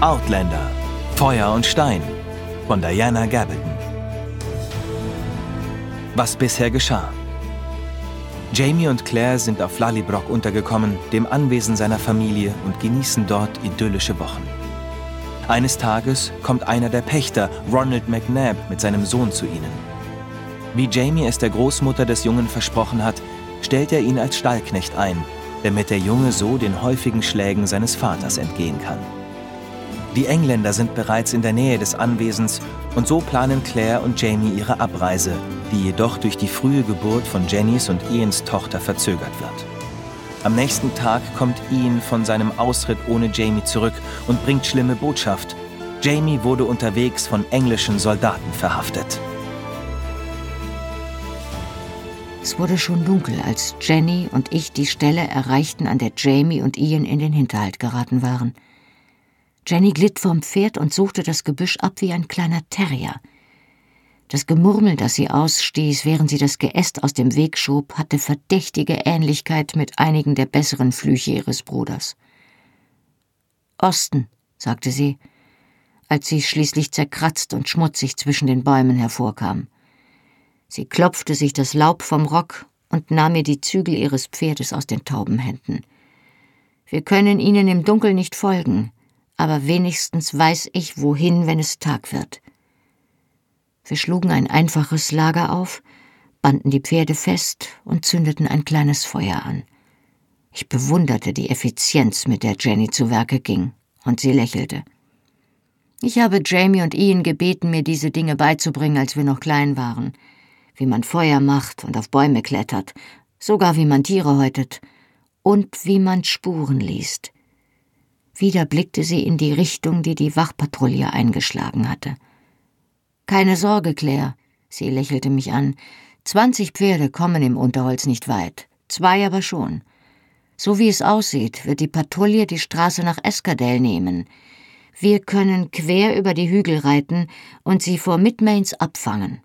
Outlander Feuer und Stein von Diana Gabaldon. Was bisher geschah. Jamie und Claire sind auf Lallybrock untergekommen, dem Anwesen seiner Familie, und genießen dort idyllische Wochen. Eines Tages kommt einer der Pächter, Ronald McNabb, mit seinem Sohn zu ihnen. Wie Jamie es der Großmutter des Jungen versprochen hat, stellt er ihn als Stallknecht ein, damit der Junge so den häufigen Schlägen seines Vaters entgehen kann. Die Engländer sind bereits in der Nähe des Anwesens und so planen Claire und Jamie ihre Abreise, die jedoch durch die frühe Geburt von Jennys und Ians Tochter verzögert wird. Am nächsten Tag kommt Ian von seinem Ausritt ohne Jamie zurück und bringt schlimme Botschaft. Jamie wurde unterwegs von englischen Soldaten verhaftet. Es wurde schon dunkel, als Jenny und ich die Stelle erreichten, an der Jamie und Ian in den Hinterhalt geraten waren. Jenny glitt vom Pferd und suchte das Gebüsch ab wie ein kleiner Terrier. Das Gemurmel, das sie ausstieß, während sie das Geäst aus dem Weg schob, hatte verdächtige Ähnlichkeit mit einigen der besseren Flüche ihres Bruders. Osten, sagte sie, als sie schließlich zerkratzt und schmutzig zwischen den Bäumen hervorkam. Sie klopfte sich das Laub vom Rock und nahm mir die Zügel ihres Pferdes aus den tauben Händen. Wir können ihnen im Dunkel nicht folgen aber wenigstens weiß ich, wohin, wenn es Tag wird. Wir schlugen ein einfaches Lager auf, banden die Pferde fest und zündeten ein kleines Feuer an. Ich bewunderte die Effizienz, mit der Jenny zu Werke ging, und sie lächelte. Ich habe Jamie und Ian gebeten, mir diese Dinge beizubringen, als wir noch klein waren. Wie man Feuer macht und auf Bäume klettert, sogar wie man Tiere häutet und wie man Spuren liest. Wieder blickte sie in die Richtung, die die Wachpatrouille eingeschlagen hatte. Keine Sorge, Claire, sie lächelte mich an. Zwanzig Pferde kommen im Unterholz nicht weit, zwei aber schon. So wie es aussieht, wird die Patrouille die Straße nach Eskadell nehmen. Wir können quer über die Hügel reiten und sie vor Midmains abfangen.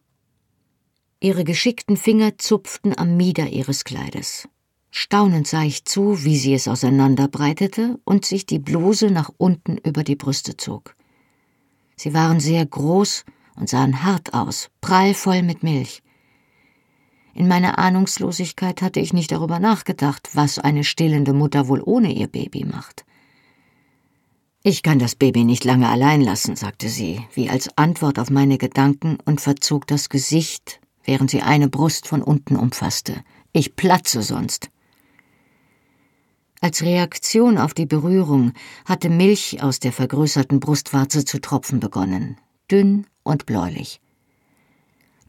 Ihre geschickten Finger zupften am Mieder ihres Kleides. Staunend sah ich zu, wie sie es auseinanderbreitete und sich die Bluse nach unten über die Brüste zog. Sie waren sehr groß und sahen hart aus, prallvoll mit Milch. In meiner Ahnungslosigkeit hatte ich nicht darüber nachgedacht, was eine stillende Mutter wohl ohne ihr Baby macht. Ich kann das Baby nicht lange allein lassen, sagte sie, wie als Antwort auf meine Gedanken und verzog das Gesicht, während sie eine Brust von unten umfasste. Ich platze sonst. Als Reaktion auf die Berührung hatte Milch aus der vergrößerten Brustwarze zu tropfen begonnen, dünn und bläulich.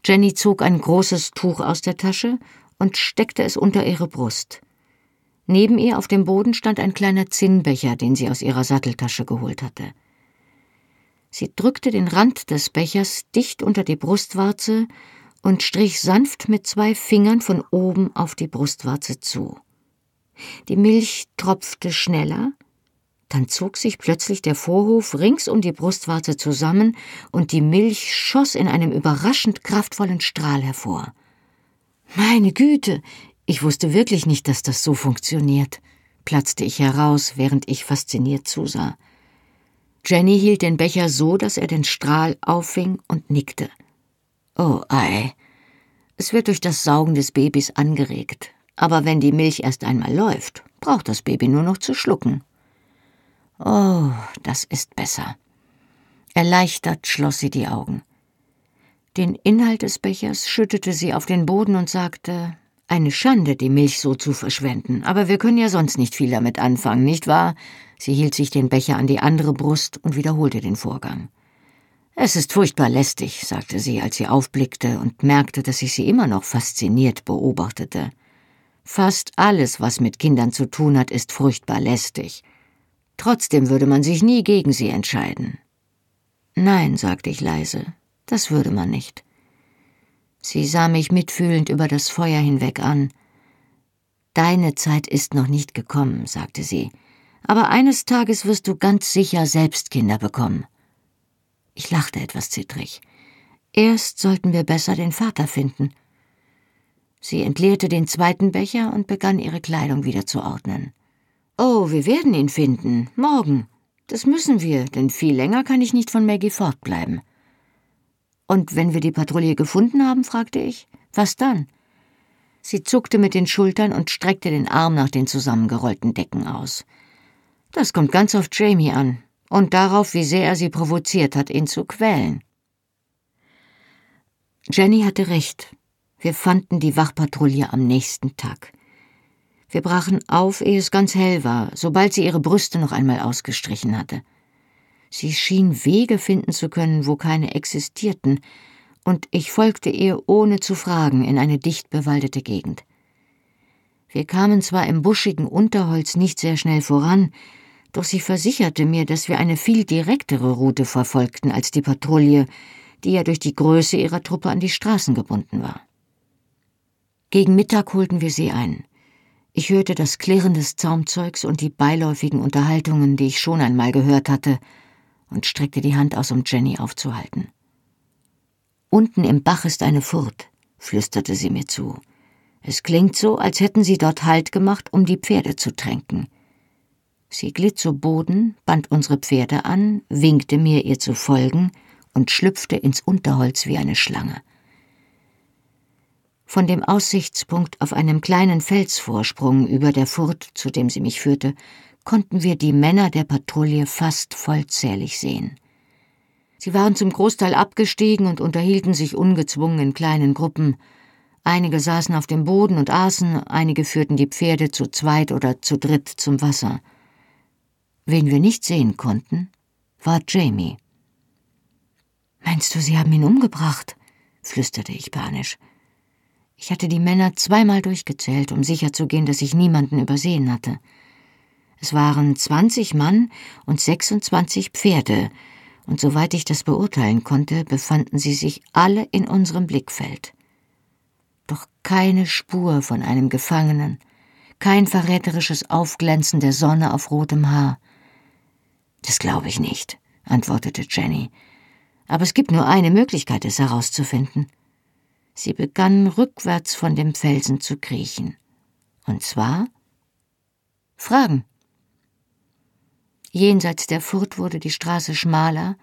Jenny zog ein großes Tuch aus der Tasche und steckte es unter ihre Brust. Neben ihr auf dem Boden stand ein kleiner Zinnbecher, den sie aus ihrer Satteltasche geholt hatte. Sie drückte den Rand des Bechers dicht unter die Brustwarze und strich sanft mit zwei Fingern von oben auf die Brustwarze zu. Die Milch tropfte schneller, dann zog sich plötzlich der Vorhof rings um die Brustwarze zusammen und die Milch schoss in einem überraschend kraftvollen Strahl hervor. Meine Güte, ich wusste wirklich nicht, dass das so funktioniert, platzte ich heraus, während ich fasziniert zusah. Jenny hielt den Becher so, dass er den Strahl auffing und nickte. Oh ei. Es wird durch das Saugen des Babys angeregt, aber wenn die Milch erst einmal läuft, braucht das Baby nur noch zu schlucken. Oh, das ist besser. Erleichtert schloss sie die Augen. Den Inhalt des Bechers schüttete sie auf den Boden und sagte Eine Schande, die Milch so zu verschwenden, aber wir können ja sonst nicht viel damit anfangen, nicht wahr? Sie hielt sich den Becher an die andere Brust und wiederholte den Vorgang. Es ist furchtbar lästig, sagte sie, als sie aufblickte und merkte, dass ich sie immer noch fasziniert beobachtete. Fast alles, was mit Kindern zu tun hat, ist furchtbar lästig. Trotzdem würde man sich nie gegen sie entscheiden. Nein, sagte ich leise, das würde man nicht. Sie sah mich mitfühlend über das Feuer hinweg an. Deine Zeit ist noch nicht gekommen, sagte sie, aber eines Tages wirst du ganz sicher selbst Kinder bekommen. Ich lachte etwas zittrig. Erst sollten wir besser den Vater finden. Sie entleerte den zweiten Becher und begann ihre Kleidung wieder zu ordnen. Oh, wir werden ihn finden. Morgen. Das müssen wir, denn viel länger kann ich nicht von Maggie fortbleiben. Und wenn wir die Patrouille gefunden haben, fragte ich, was dann? Sie zuckte mit den Schultern und streckte den Arm nach den zusammengerollten Decken aus. Das kommt ganz auf Jamie an und darauf, wie sehr er sie provoziert hat, ihn zu quälen. Jenny hatte recht. Wir fanden die Wachpatrouille am nächsten Tag. Wir brachen auf, ehe es ganz hell war, sobald sie ihre Brüste noch einmal ausgestrichen hatte. Sie schien Wege finden zu können, wo keine existierten, und ich folgte ihr ohne zu fragen in eine dicht bewaldete Gegend. Wir kamen zwar im buschigen Unterholz nicht sehr schnell voran, doch sie versicherte mir, dass wir eine viel direktere Route verfolgten als die Patrouille, die ja durch die Größe ihrer Truppe an die Straßen gebunden war. Gegen Mittag holten wir sie ein. Ich hörte das Klirren des Zaumzeugs und die beiläufigen Unterhaltungen, die ich schon einmal gehört hatte, und streckte die Hand aus, um Jenny aufzuhalten. Unten im Bach ist eine Furt, flüsterte sie mir zu. Es klingt so, als hätten sie dort Halt gemacht, um die Pferde zu tränken. Sie glitt zu Boden, band unsere Pferde an, winkte mir, ihr zu folgen und schlüpfte ins Unterholz wie eine Schlange. Von dem Aussichtspunkt auf einem kleinen Felsvorsprung über der Furt, zu dem sie mich führte, konnten wir die Männer der Patrouille fast vollzählig sehen. Sie waren zum Großteil abgestiegen und unterhielten sich ungezwungen in kleinen Gruppen. Einige saßen auf dem Boden und aßen, einige führten die Pferde zu zweit oder zu dritt zum Wasser. Wen wir nicht sehen konnten, war Jamie. Meinst du, sie haben ihn umgebracht? flüsterte ich panisch. Ich hatte die Männer zweimal durchgezählt, um sicherzugehen, dass ich niemanden übersehen hatte. Es waren zwanzig Mann und sechsundzwanzig Pferde, und soweit ich das beurteilen konnte, befanden sie sich alle in unserem Blickfeld. Doch keine Spur von einem Gefangenen, kein verräterisches Aufglänzen der Sonne auf rotem Haar. Das glaube ich nicht, antwortete Jenny. Aber es gibt nur eine Möglichkeit, es herauszufinden. Sie begann rückwärts von dem Felsen zu kriechen. Und zwar Fragen. Jenseits der Furt wurde die Straße schmaler,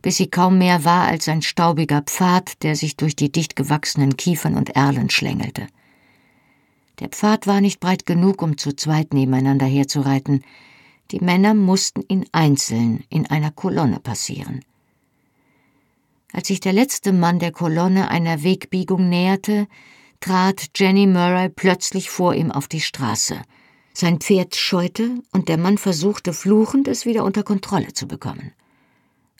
bis sie kaum mehr war als ein staubiger Pfad, der sich durch die dicht gewachsenen Kiefern und Erlen schlängelte. Der Pfad war nicht breit genug, um zu zweit nebeneinander herzureiten. Die Männer mussten ihn einzeln in einer Kolonne passieren. Als sich der letzte Mann der Kolonne einer Wegbiegung näherte, trat Jenny Murray plötzlich vor ihm auf die Straße. Sein Pferd scheute und der Mann versuchte fluchend, es wieder unter Kontrolle zu bekommen.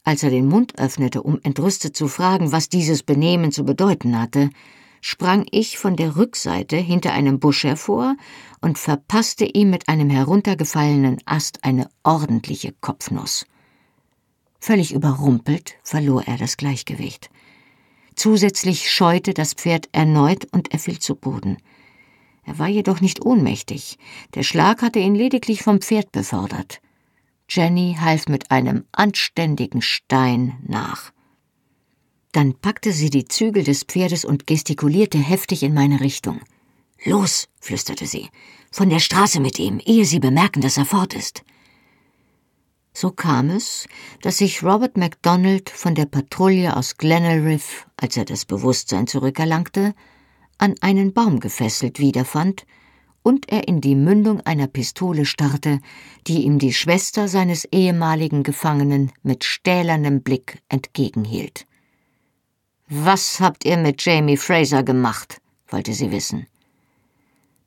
Als er den Mund öffnete, um entrüstet zu fragen, was dieses Benehmen zu bedeuten hatte, sprang ich von der Rückseite hinter einem Busch hervor und verpasste ihm mit einem heruntergefallenen Ast eine ordentliche Kopfnuss. Völlig überrumpelt verlor er das Gleichgewicht. Zusätzlich scheute das Pferd erneut und er fiel zu Boden. Er war jedoch nicht ohnmächtig. Der Schlag hatte ihn lediglich vom Pferd befördert. Jenny half mit einem anständigen Stein nach. Dann packte sie die Zügel des Pferdes und gestikulierte heftig in meine Richtung. Los, flüsterte sie, von der Straße mit ihm, ehe sie bemerken, dass er fort ist. So kam es, dass sich Robert MacDonald von der Patrouille aus Glenelriff, als er das Bewusstsein zurückerlangte, an einen Baum gefesselt wiederfand und er in die Mündung einer Pistole starrte, die ihm die Schwester seines ehemaligen Gefangenen mit stählernem Blick entgegenhielt. Was habt ihr mit Jamie Fraser gemacht? wollte sie wissen.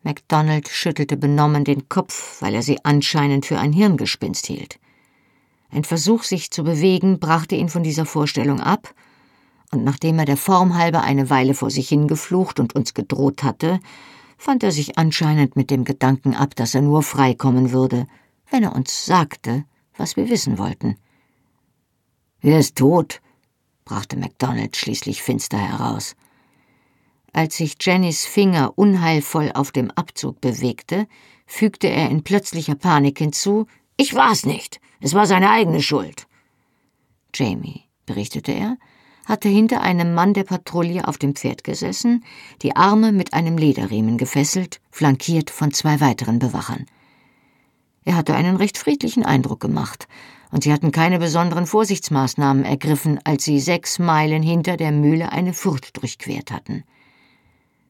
MacDonald schüttelte benommen den Kopf, weil er sie anscheinend für ein Hirngespinst hielt. Ein Versuch, sich zu bewegen, brachte ihn von dieser Vorstellung ab, und nachdem er der Form halber eine Weile vor sich hingeflucht und uns gedroht hatte, fand er sich anscheinend mit dem Gedanken ab, dass er nur freikommen würde, wenn er uns sagte, was wir wissen wollten. Er ist tot, brachte MacDonald schließlich finster heraus. Als sich Jennys Finger unheilvoll auf dem Abzug bewegte, fügte er in plötzlicher Panik hinzu Ich war's nicht. Es war seine eigene Schuld. Jamie, berichtete er, hatte hinter einem Mann der Patrouille auf dem Pferd gesessen, die Arme mit einem Lederriemen gefesselt, flankiert von zwei weiteren Bewachern. Er hatte einen recht friedlichen Eindruck gemacht, und sie hatten keine besonderen Vorsichtsmaßnahmen ergriffen, als sie sechs Meilen hinter der Mühle eine Furt durchquert hatten.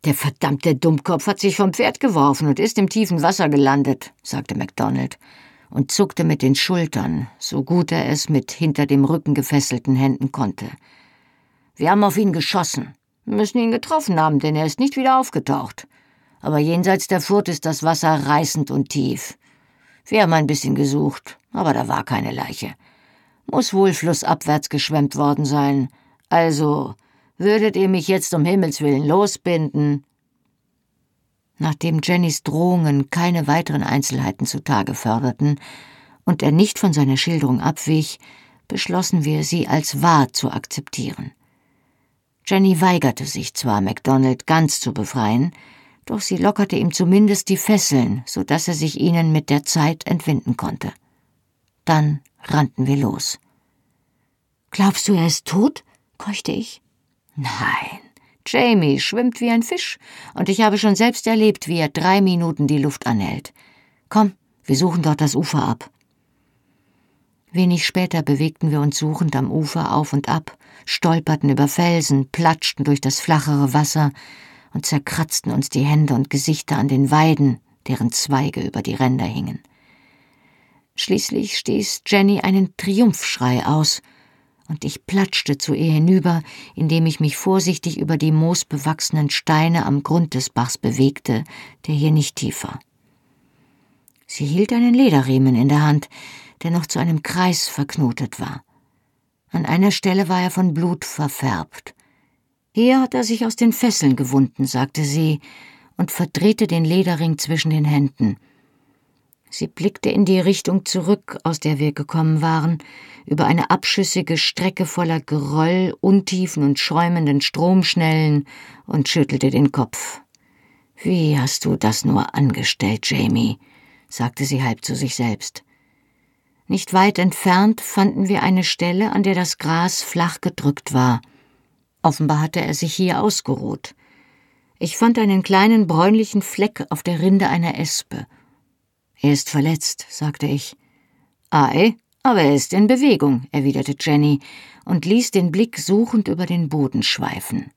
Der verdammte Dummkopf hat sich vom Pferd geworfen und ist im tiefen Wasser gelandet, sagte MacDonald und zuckte mit den Schultern, so gut er es mit hinter dem Rücken gefesselten Händen konnte. Wir haben auf ihn geschossen, müssen ihn getroffen haben, denn er ist nicht wieder aufgetaucht. Aber jenseits der Furt ist das Wasser reißend und tief. Wir haben ein bisschen gesucht, aber da war keine Leiche. Muss wohl flussabwärts geschwemmt worden sein. Also, würdet ihr mich jetzt um Himmels willen losbinden? Nachdem Jennys Drohungen keine weiteren Einzelheiten zutage förderten und er nicht von seiner Schilderung abwich, beschlossen wir, sie als wahr zu akzeptieren. Jenny weigerte sich zwar, MacDonald ganz zu befreien, doch sie lockerte ihm zumindest die Fesseln, so dass er sich ihnen mit der Zeit entwinden konnte. Dann rannten wir los. Glaubst du, er ist tot? keuchte ich. Nein, Jamie schwimmt wie ein Fisch, und ich habe schon selbst erlebt, wie er drei Minuten die Luft anhält. Komm, wir suchen dort das Ufer ab. Wenig später bewegten wir uns suchend am Ufer auf und ab, stolperten über Felsen, platschten durch das flachere Wasser und zerkratzten uns die Hände und Gesichter an den Weiden, deren Zweige über die Ränder hingen. Schließlich stieß Jenny einen Triumphschrei aus, und ich platschte zu ihr hinüber, indem ich mich vorsichtig über die moosbewachsenen Steine am Grund des Bachs bewegte, der hier nicht tief war. Sie hielt einen Lederriemen in der Hand, der noch zu einem Kreis verknotet war. An einer Stelle war er von Blut verfärbt. Hier hat er sich aus den Fesseln gewunden, sagte sie und verdrehte den Lederring zwischen den Händen. Sie blickte in die Richtung zurück, aus der wir gekommen waren, über eine abschüssige Strecke voller Geröll, Untiefen und schäumenden Stromschnellen und schüttelte den Kopf. Wie hast du das nur angestellt, Jamie? sagte sie halb zu sich selbst. Nicht weit entfernt fanden wir eine Stelle, an der das Gras flach gedrückt war. Offenbar hatte er sich hier ausgeruht. Ich fand einen kleinen bräunlichen Fleck auf der Rinde einer Espe er ist verletzt, sagte ich. Ei, aber er ist in Bewegung, erwiderte Jenny und ließ den Blick suchend über den Boden schweifen.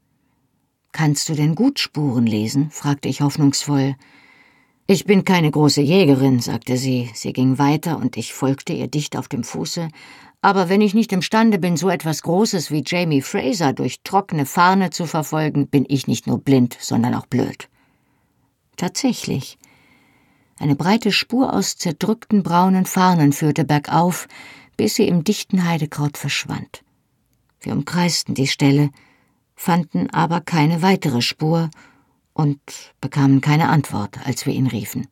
Kannst du denn gut Spuren lesen? fragte ich hoffnungsvoll. Ich bin keine große Jägerin, sagte sie. Sie ging weiter und ich folgte ihr dicht auf dem Fuße. Aber wenn ich nicht imstande bin, so etwas Großes wie Jamie Fraser durch trockene Farne zu verfolgen, bin ich nicht nur blind, sondern auch blöd. Tatsächlich. Eine breite Spur aus zerdrückten braunen Farnen führte bergauf, bis sie im dichten Heidekraut verschwand. Wir umkreisten die Stelle, fanden aber keine weitere Spur und bekamen keine Antwort, als wir ihn riefen.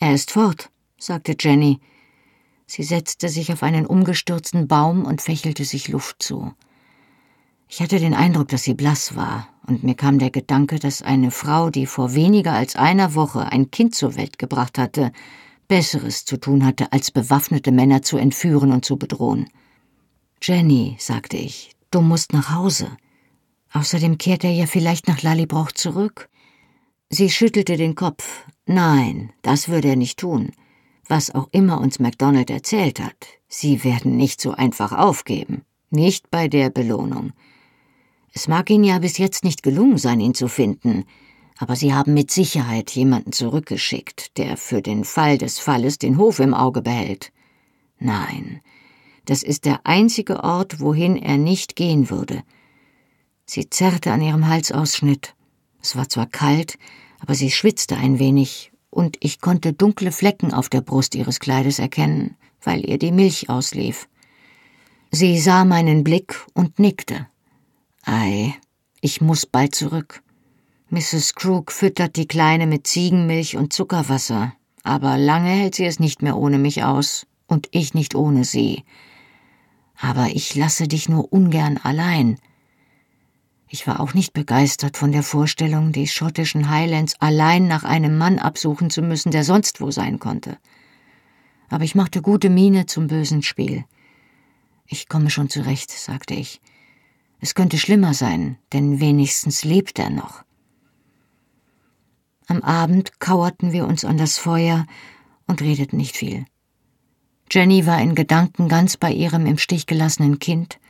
Er ist fort, sagte Jenny. Sie setzte sich auf einen umgestürzten Baum und fächelte sich Luft zu. Ich hatte den Eindruck, dass sie blass war, und mir kam der Gedanke, dass eine Frau, die vor weniger als einer Woche ein Kind zur Welt gebracht hatte, Besseres zu tun hatte, als bewaffnete Männer zu entführen und zu bedrohen. Jenny, sagte ich, du musst nach Hause. Außerdem kehrt er ja vielleicht nach Lallybroch zurück. Sie schüttelte den Kopf. Nein, das würde er nicht tun. Was auch immer uns MacDonald erzählt hat, Sie werden nicht so einfach aufgeben. Nicht bei der Belohnung. Es mag Ihnen ja bis jetzt nicht gelungen sein, ihn zu finden, aber Sie haben mit Sicherheit jemanden zurückgeschickt, der für den Fall des Falles den Hof im Auge behält. Nein, das ist der einzige Ort, wohin er nicht gehen würde. Sie zerrte an ihrem Halsausschnitt. Es war zwar kalt, aber sie schwitzte ein wenig, und ich konnte dunkle Flecken auf der Brust ihres Kleides erkennen, weil ihr die Milch auslief. Sie sah meinen Blick und nickte. Ei, ich muss bald zurück. Mrs. Crook füttert die Kleine mit Ziegenmilch und Zuckerwasser, aber lange hält sie es nicht mehr ohne mich aus und ich nicht ohne sie. Aber ich lasse dich nur ungern allein. Ich war auch nicht begeistert von der Vorstellung, die schottischen Highlands allein nach einem Mann absuchen zu müssen, der sonst wo sein konnte. Aber ich machte gute Miene zum bösen Spiel. Ich komme schon zurecht, sagte ich. Es könnte schlimmer sein, denn wenigstens lebt er noch. Am Abend kauerten wir uns an das Feuer und redeten nicht viel. Jenny war in Gedanken ganz bei ihrem im Stich gelassenen Kind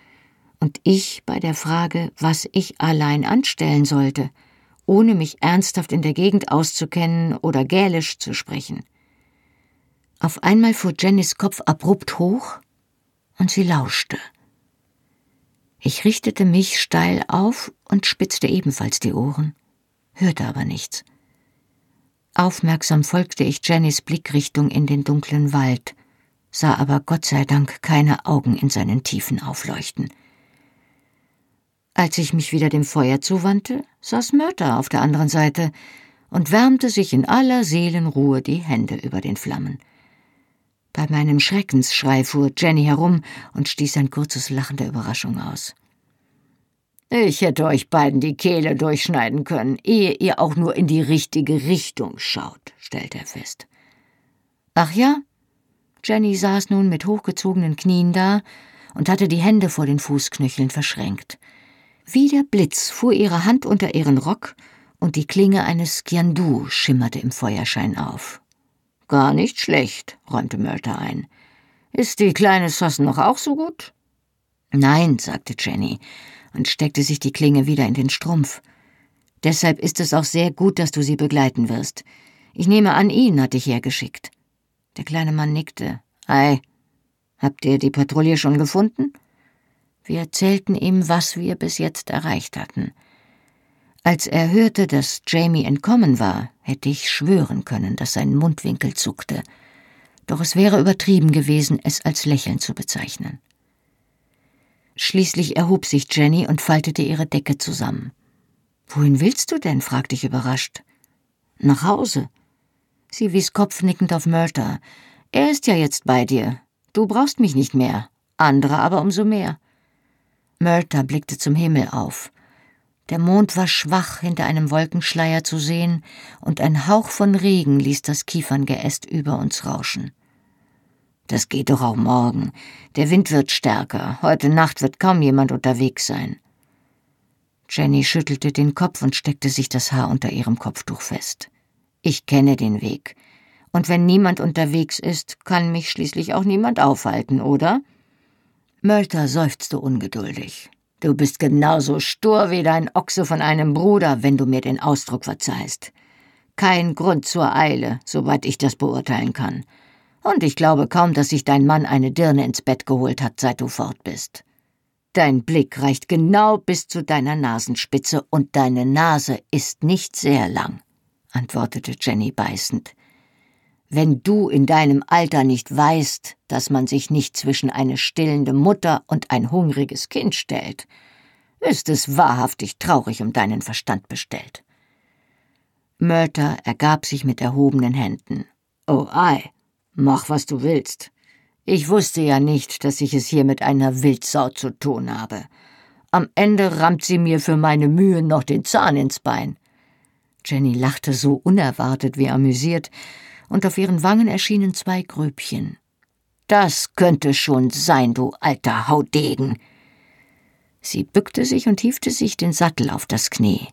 und ich bei der Frage, was ich allein anstellen sollte, ohne mich ernsthaft in der Gegend auszukennen oder Gälisch zu sprechen. Auf einmal fuhr Jennys Kopf abrupt hoch und sie lauschte. Ich richtete mich steil auf und spitzte ebenfalls die Ohren, hörte aber nichts. Aufmerksam folgte ich Jennys Blickrichtung in den dunklen Wald, sah aber Gott sei Dank keine Augen in seinen Tiefen aufleuchten. Als ich mich wieder dem Feuer zuwandte, saß Mörter auf der anderen Seite und wärmte sich in aller Seelenruhe die Hände über den Flammen. Bei meinem Schreckensschrei fuhr Jenny herum und stieß ein kurzes Lachen der Überraschung aus. Ich hätte euch beiden die Kehle durchschneiden können, ehe ihr auch nur in die richtige Richtung schaut, stellte er fest. Ach ja? Jenny saß nun mit hochgezogenen Knien da und hatte die Hände vor den Fußknöcheln verschränkt. Wie der Blitz fuhr ihre Hand unter ihren Rock und die Klinge eines Skiandu schimmerte im Feuerschein auf. Gar nicht schlecht, räumte Mörter ein. Ist die kleine Sossen noch auch so gut? Nein, sagte Jenny und steckte sich die Klinge wieder in den Strumpf. Deshalb ist es auch sehr gut, dass du sie begleiten wirst. Ich nehme an, ihn hat dich hergeschickt. Der kleine Mann nickte. Ei, habt ihr die Patrouille schon gefunden? Wir erzählten ihm, was wir bis jetzt erreicht hatten. Als er hörte, dass Jamie entkommen war, hätte ich schwören können, dass sein Mundwinkel zuckte. Doch es wäre übertrieben gewesen, es als Lächeln zu bezeichnen. Schließlich erhob sich Jenny und faltete ihre Decke zusammen. Wohin willst du denn? fragte ich überrascht. Nach Hause. Sie wies kopfnickend auf Murta. Er ist ja jetzt bei dir. Du brauchst mich nicht mehr, andere aber umso mehr. Murta blickte zum Himmel auf. Der Mond war schwach hinter einem Wolkenschleier zu sehen, und ein Hauch von Regen ließ das Kieferngeäst über uns rauschen. Das geht doch auch morgen. Der Wind wird stärker. Heute Nacht wird kaum jemand unterwegs sein. Jenny schüttelte den Kopf und steckte sich das Haar unter ihrem Kopftuch fest. Ich kenne den Weg. Und wenn niemand unterwegs ist, kann mich schließlich auch niemand aufhalten, oder? Mölter seufzte ungeduldig. Du bist genauso stur wie dein Ochse von einem Bruder, wenn du mir den Ausdruck verzeihst. Kein Grund zur Eile, soweit ich das beurteilen kann. Und ich glaube kaum, dass sich dein Mann eine Dirne ins Bett geholt hat, seit du fort bist. Dein Blick reicht genau bis zu deiner Nasenspitze und deine Nase ist nicht sehr lang, antwortete Jenny beißend. Wenn du in deinem Alter nicht weißt, dass man sich nicht zwischen eine stillende Mutter und ein hungriges Kind stellt, ist es wahrhaftig traurig um deinen Verstand bestellt. Mörter ergab sich mit erhobenen Händen. Oh ei, Mach, was du willst. Ich wusste ja nicht, dass ich es hier mit einer Wildsau zu tun habe. Am Ende rammt sie mir für meine Mühe noch den Zahn ins Bein. Jenny lachte so unerwartet wie amüsiert, und auf ihren Wangen erschienen zwei Grübchen. Das könnte schon sein, du alter Haudegen. Sie bückte sich und hiefte sich den Sattel auf das Knie.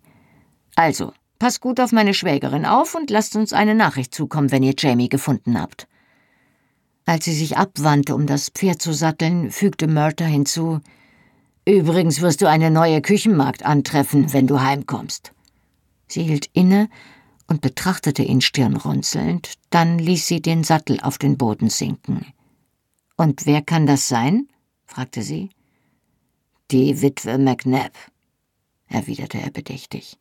Also, pass gut auf meine Schwägerin auf und lasst uns eine Nachricht zukommen, wenn ihr Jamie gefunden habt. Als sie sich abwandte, um das Pferd zu satteln, fügte Murta hinzu Übrigens wirst du eine neue Küchenmagd antreffen, wenn du heimkommst. Sie hielt inne und betrachtete ihn stirnrunzelnd, dann ließ sie den Sattel auf den Boden sinken. Und wer kann das sein? fragte sie. Die Witwe McNabb, erwiderte er bedächtig.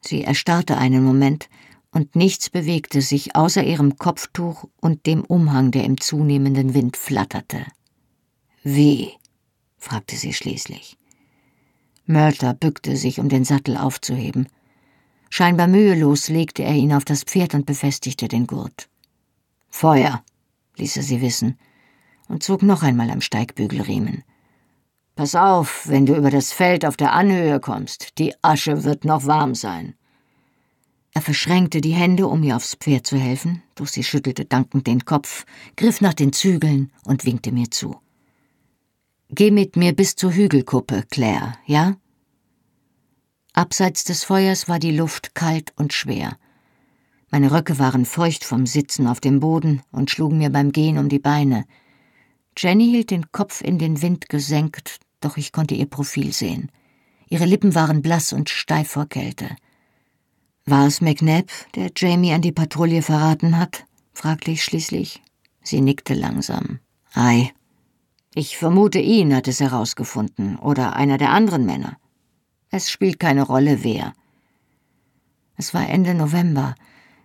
Sie erstarrte einen Moment, und nichts bewegte sich außer ihrem Kopftuch und dem Umhang, der im zunehmenden Wind flatterte. Wie? fragte sie schließlich. Mörter bückte sich, um den Sattel aufzuheben. Scheinbar mühelos legte er ihn auf das Pferd und befestigte den Gurt. Feuer, ließ er sie wissen, und zog noch einmal am Steigbügelriemen. Pass auf, wenn du über das Feld auf der Anhöhe kommst, die Asche wird noch warm sein. Er verschränkte die Hände, um ihr aufs Pferd zu helfen, doch sie schüttelte dankend den Kopf, griff nach den Zügeln und winkte mir zu. Geh mit mir bis zur Hügelkuppe, Claire, ja? Abseits des Feuers war die Luft kalt und schwer. Meine Röcke waren feucht vom Sitzen auf dem Boden und schlugen mir beim Gehen um die Beine. Jenny hielt den Kopf in den Wind gesenkt, doch ich konnte ihr Profil sehen. Ihre Lippen waren blass und steif vor Kälte. War es McNabb, der Jamie an die Patrouille verraten hat? fragte ich schließlich. Sie nickte langsam. Ei. Ich vermute, ihn hat es herausgefunden oder einer der anderen Männer. Es spielt keine Rolle, wer. Es war Ende November.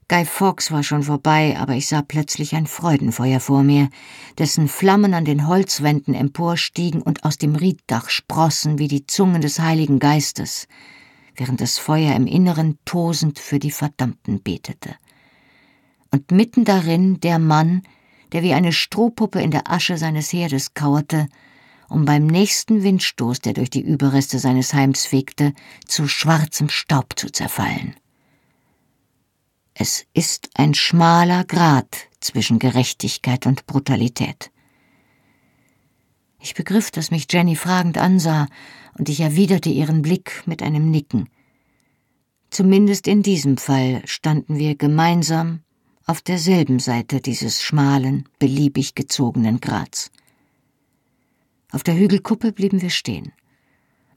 Guy Fawkes war schon vorbei, aber ich sah plötzlich ein Freudenfeuer vor mir, dessen Flammen an den Holzwänden emporstiegen und aus dem Rieddach sprossen wie die Zungen des Heiligen Geistes, während das Feuer im Inneren tosend für die Verdammten betete. Und mitten darin der Mann, der wie eine Strohpuppe in der Asche seines Herdes kauerte, um beim nächsten Windstoß, der durch die Überreste seines Heims fegte, zu schwarzem Staub zu zerfallen. Es ist ein schmaler Grat zwischen Gerechtigkeit und Brutalität. Ich begriff, dass mich Jenny fragend ansah, und ich erwiderte ihren Blick mit einem Nicken. Zumindest in diesem Fall standen wir gemeinsam auf derselben Seite dieses schmalen, beliebig gezogenen Grats. Auf der Hügelkuppe blieben wir stehen.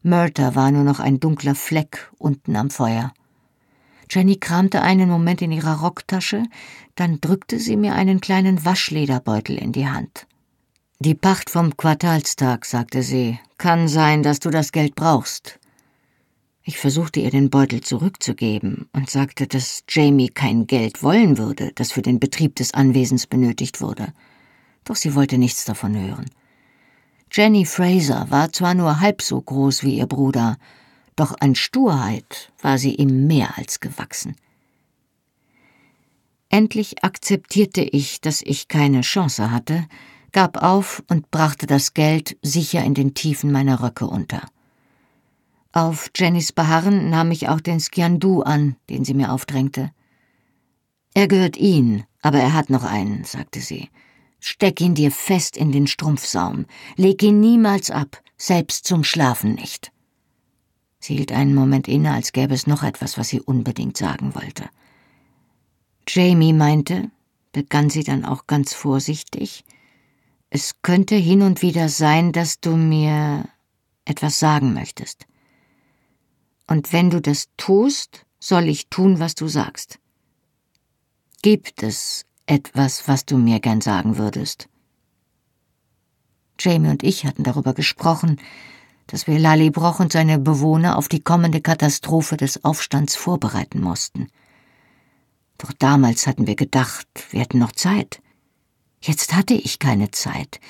Murta war nur noch ein dunkler Fleck unten am Feuer. Jenny kramte einen Moment in ihrer Rocktasche, dann drückte sie mir einen kleinen Waschlederbeutel in die Hand. Die Pacht vom Quartalstag, sagte sie, kann sein, dass du das Geld brauchst. Ich versuchte ihr den Beutel zurückzugeben und sagte, dass Jamie kein Geld wollen würde, das für den Betrieb des Anwesens benötigt wurde. Doch sie wollte nichts davon hören. Jenny Fraser war zwar nur halb so groß wie ihr Bruder, doch an Sturheit war sie ihm mehr als gewachsen. Endlich akzeptierte ich, dass ich keine Chance hatte, gab auf und brachte das Geld sicher in den Tiefen meiner Röcke unter. Auf Jennys Beharren nahm ich auch den Skiandu an, den sie mir aufdrängte. Er gehört Ihnen, aber er hat noch einen, sagte sie. Steck ihn dir fest in den Strumpfsaum, leg ihn niemals ab, selbst zum Schlafen nicht. Sie hielt einen Moment inne, als gäbe es noch etwas, was sie unbedingt sagen wollte. Jamie meinte, begann sie dann auch ganz vorsichtig, es könnte hin und wieder sein, dass du mir etwas sagen möchtest. Und wenn du das tust, soll ich tun, was du sagst. Gibt es etwas, was du mir gern sagen würdest? Jamie und ich hatten darüber gesprochen, dass wir Lalibroch und seine Bewohner auf die kommende Katastrophe des Aufstands vorbereiten mussten. Doch damals hatten wir gedacht, wir hätten noch Zeit. Jetzt hatte ich keine Zeit,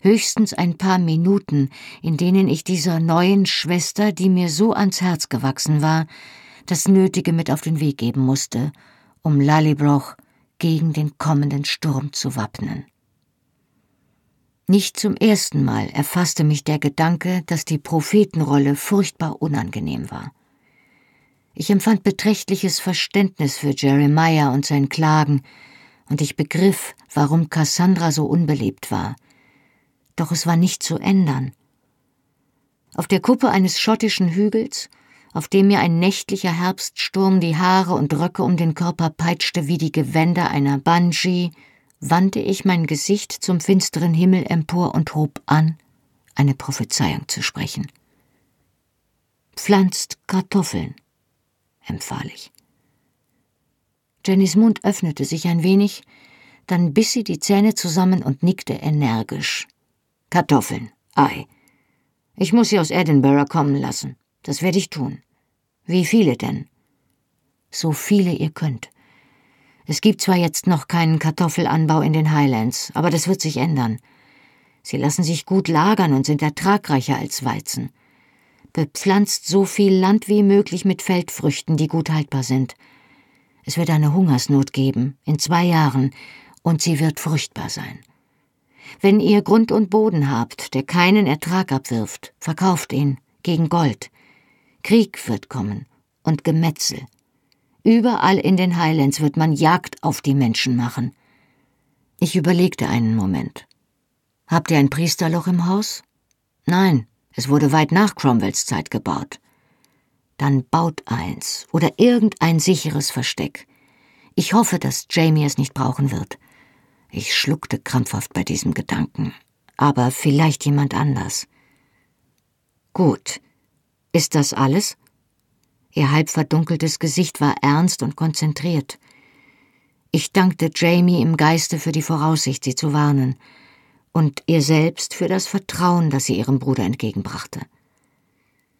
höchstens ein paar Minuten, in denen ich dieser neuen Schwester, die mir so ans Herz gewachsen war, das Nötige mit auf den Weg geben musste, um Lallybroch gegen den kommenden Sturm zu wappnen. Nicht zum ersten Mal erfasste mich der Gedanke, dass die Prophetenrolle furchtbar unangenehm war. Ich empfand beträchtliches Verständnis für Jeremiah und sein Klagen, und ich begriff, warum Cassandra so unbeliebt war. Doch es war nicht zu ändern. Auf der Kuppe eines schottischen Hügels, auf dem mir ein nächtlicher Herbststurm die Haare und Röcke um den Körper peitschte wie die Gewänder einer Banshee, wandte ich mein Gesicht zum finsteren Himmel empor und hob an, eine Prophezeiung zu sprechen. Pflanzt Kartoffeln, empfahl ich. Jennys Mund öffnete sich ein wenig, dann biss sie die Zähne zusammen und nickte energisch. Kartoffeln, Ei. Ich muss sie aus Edinburgh kommen lassen. Das werde ich tun. Wie viele denn? So viele ihr könnt. Es gibt zwar jetzt noch keinen Kartoffelanbau in den Highlands, aber das wird sich ändern. Sie lassen sich gut lagern und sind ertragreicher als Weizen. Bepflanzt so viel Land wie möglich mit Feldfrüchten, die gut haltbar sind. Es wird eine Hungersnot geben, in zwei Jahren, und sie wird fruchtbar sein. Wenn ihr Grund und Boden habt, der keinen Ertrag abwirft, verkauft ihn gegen Gold. Krieg wird kommen und Gemetzel. Überall in den Highlands wird man Jagd auf die Menschen machen. Ich überlegte einen Moment. Habt ihr ein Priesterloch im Haus? Nein, es wurde weit nach Cromwells Zeit gebaut. Dann baut eins oder irgendein sicheres Versteck. Ich hoffe, dass Jamie es nicht brauchen wird. Ich schluckte krampfhaft bei diesem Gedanken. Aber vielleicht jemand anders. Gut. Ist das alles? Ihr halb verdunkeltes Gesicht war ernst und konzentriert. Ich dankte Jamie im Geiste für die Voraussicht, sie zu warnen, und ihr selbst für das Vertrauen, das sie ihrem Bruder entgegenbrachte.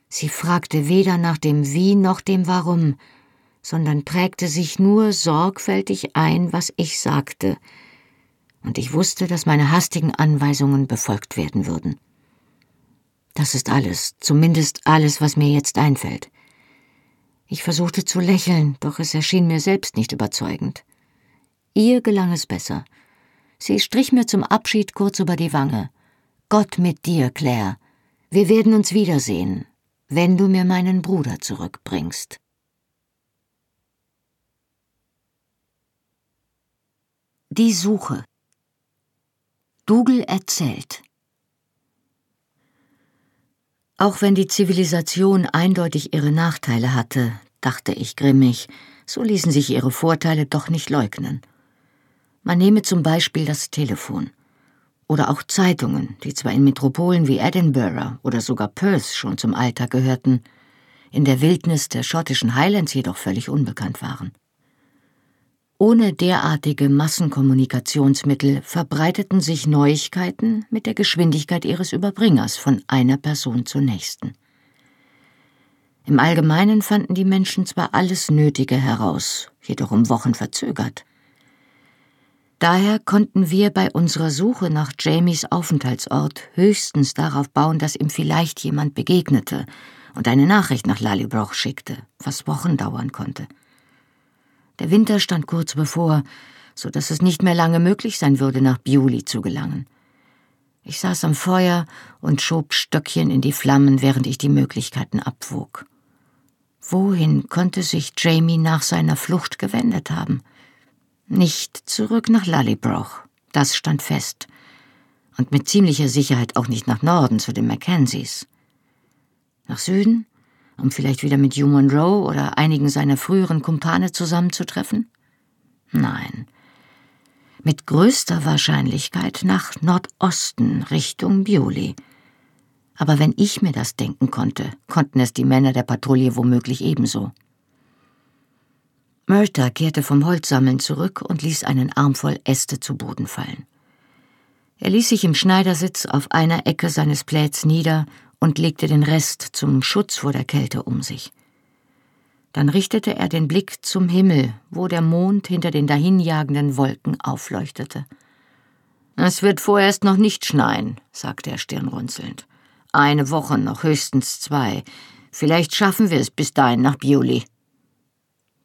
Sie fragte weder nach dem Wie noch dem Warum, sondern prägte sich nur sorgfältig ein, was ich sagte, und ich wusste, dass meine hastigen Anweisungen befolgt werden würden. Das ist alles, zumindest alles, was mir jetzt einfällt. Ich versuchte zu lächeln, doch es erschien mir selbst nicht überzeugend. Ihr gelang es besser. Sie strich mir zum Abschied kurz über die Wange. Gott mit dir, Claire. Wir werden uns wiedersehen, wenn du mir meinen Bruder zurückbringst. Die Suche. Dougal erzählt. Auch wenn die Zivilisation eindeutig ihre Nachteile hatte, dachte ich grimmig, so ließen sich ihre Vorteile doch nicht leugnen. Man nehme zum Beispiel das Telefon. Oder auch Zeitungen, die zwar in Metropolen wie Edinburgh oder sogar Perth schon zum Alltag gehörten, in der Wildnis der schottischen Highlands jedoch völlig unbekannt waren. Ohne derartige Massenkommunikationsmittel verbreiteten sich Neuigkeiten mit der Geschwindigkeit ihres Überbringers von einer Person zur nächsten. Im Allgemeinen fanden die Menschen zwar alles Nötige heraus, jedoch um Wochen verzögert. Daher konnten wir bei unserer Suche nach Jamies Aufenthaltsort höchstens darauf bauen, dass ihm vielleicht jemand begegnete und eine Nachricht nach Lallybroch schickte, was Wochen dauern konnte. Der Winter stand kurz bevor, so dass es nicht mehr lange möglich sein würde, nach Bewley zu gelangen. Ich saß am Feuer und schob Stöckchen in die Flammen, während ich die Möglichkeiten abwog. Wohin konnte sich Jamie nach seiner Flucht gewendet haben? Nicht zurück nach Lallybroch, das stand fest. Und mit ziemlicher Sicherheit auch nicht nach Norden zu den Mackenzies. Nach Süden, um vielleicht wieder mit Hugh Monroe oder einigen seiner früheren Kumpane zusammenzutreffen? Nein. Mit größter Wahrscheinlichkeit nach Nordosten Richtung Bewley. Aber wenn ich mir das denken konnte, konnten es die Männer der Patrouille womöglich ebenso. Murta kehrte vom Holzsammeln zurück und ließ einen Arm voll Äste zu Boden fallen. Er ließ sich im Schneidersitz auf einer Ecke seines Pläds nieder und legte den Rest zum Schutz vor der Kälte um sich. Dann richtete er den Blick zum Himmel, wo der Mond hinter den dahinjagenden Wolken aufleuchtete. Es wird vorerst noch nicht schneien, sagte er stirnrunzelnd. Eine Woche noch, höchstens zwei. Vielleicht schaffen wir es bis dahin nach Bioli.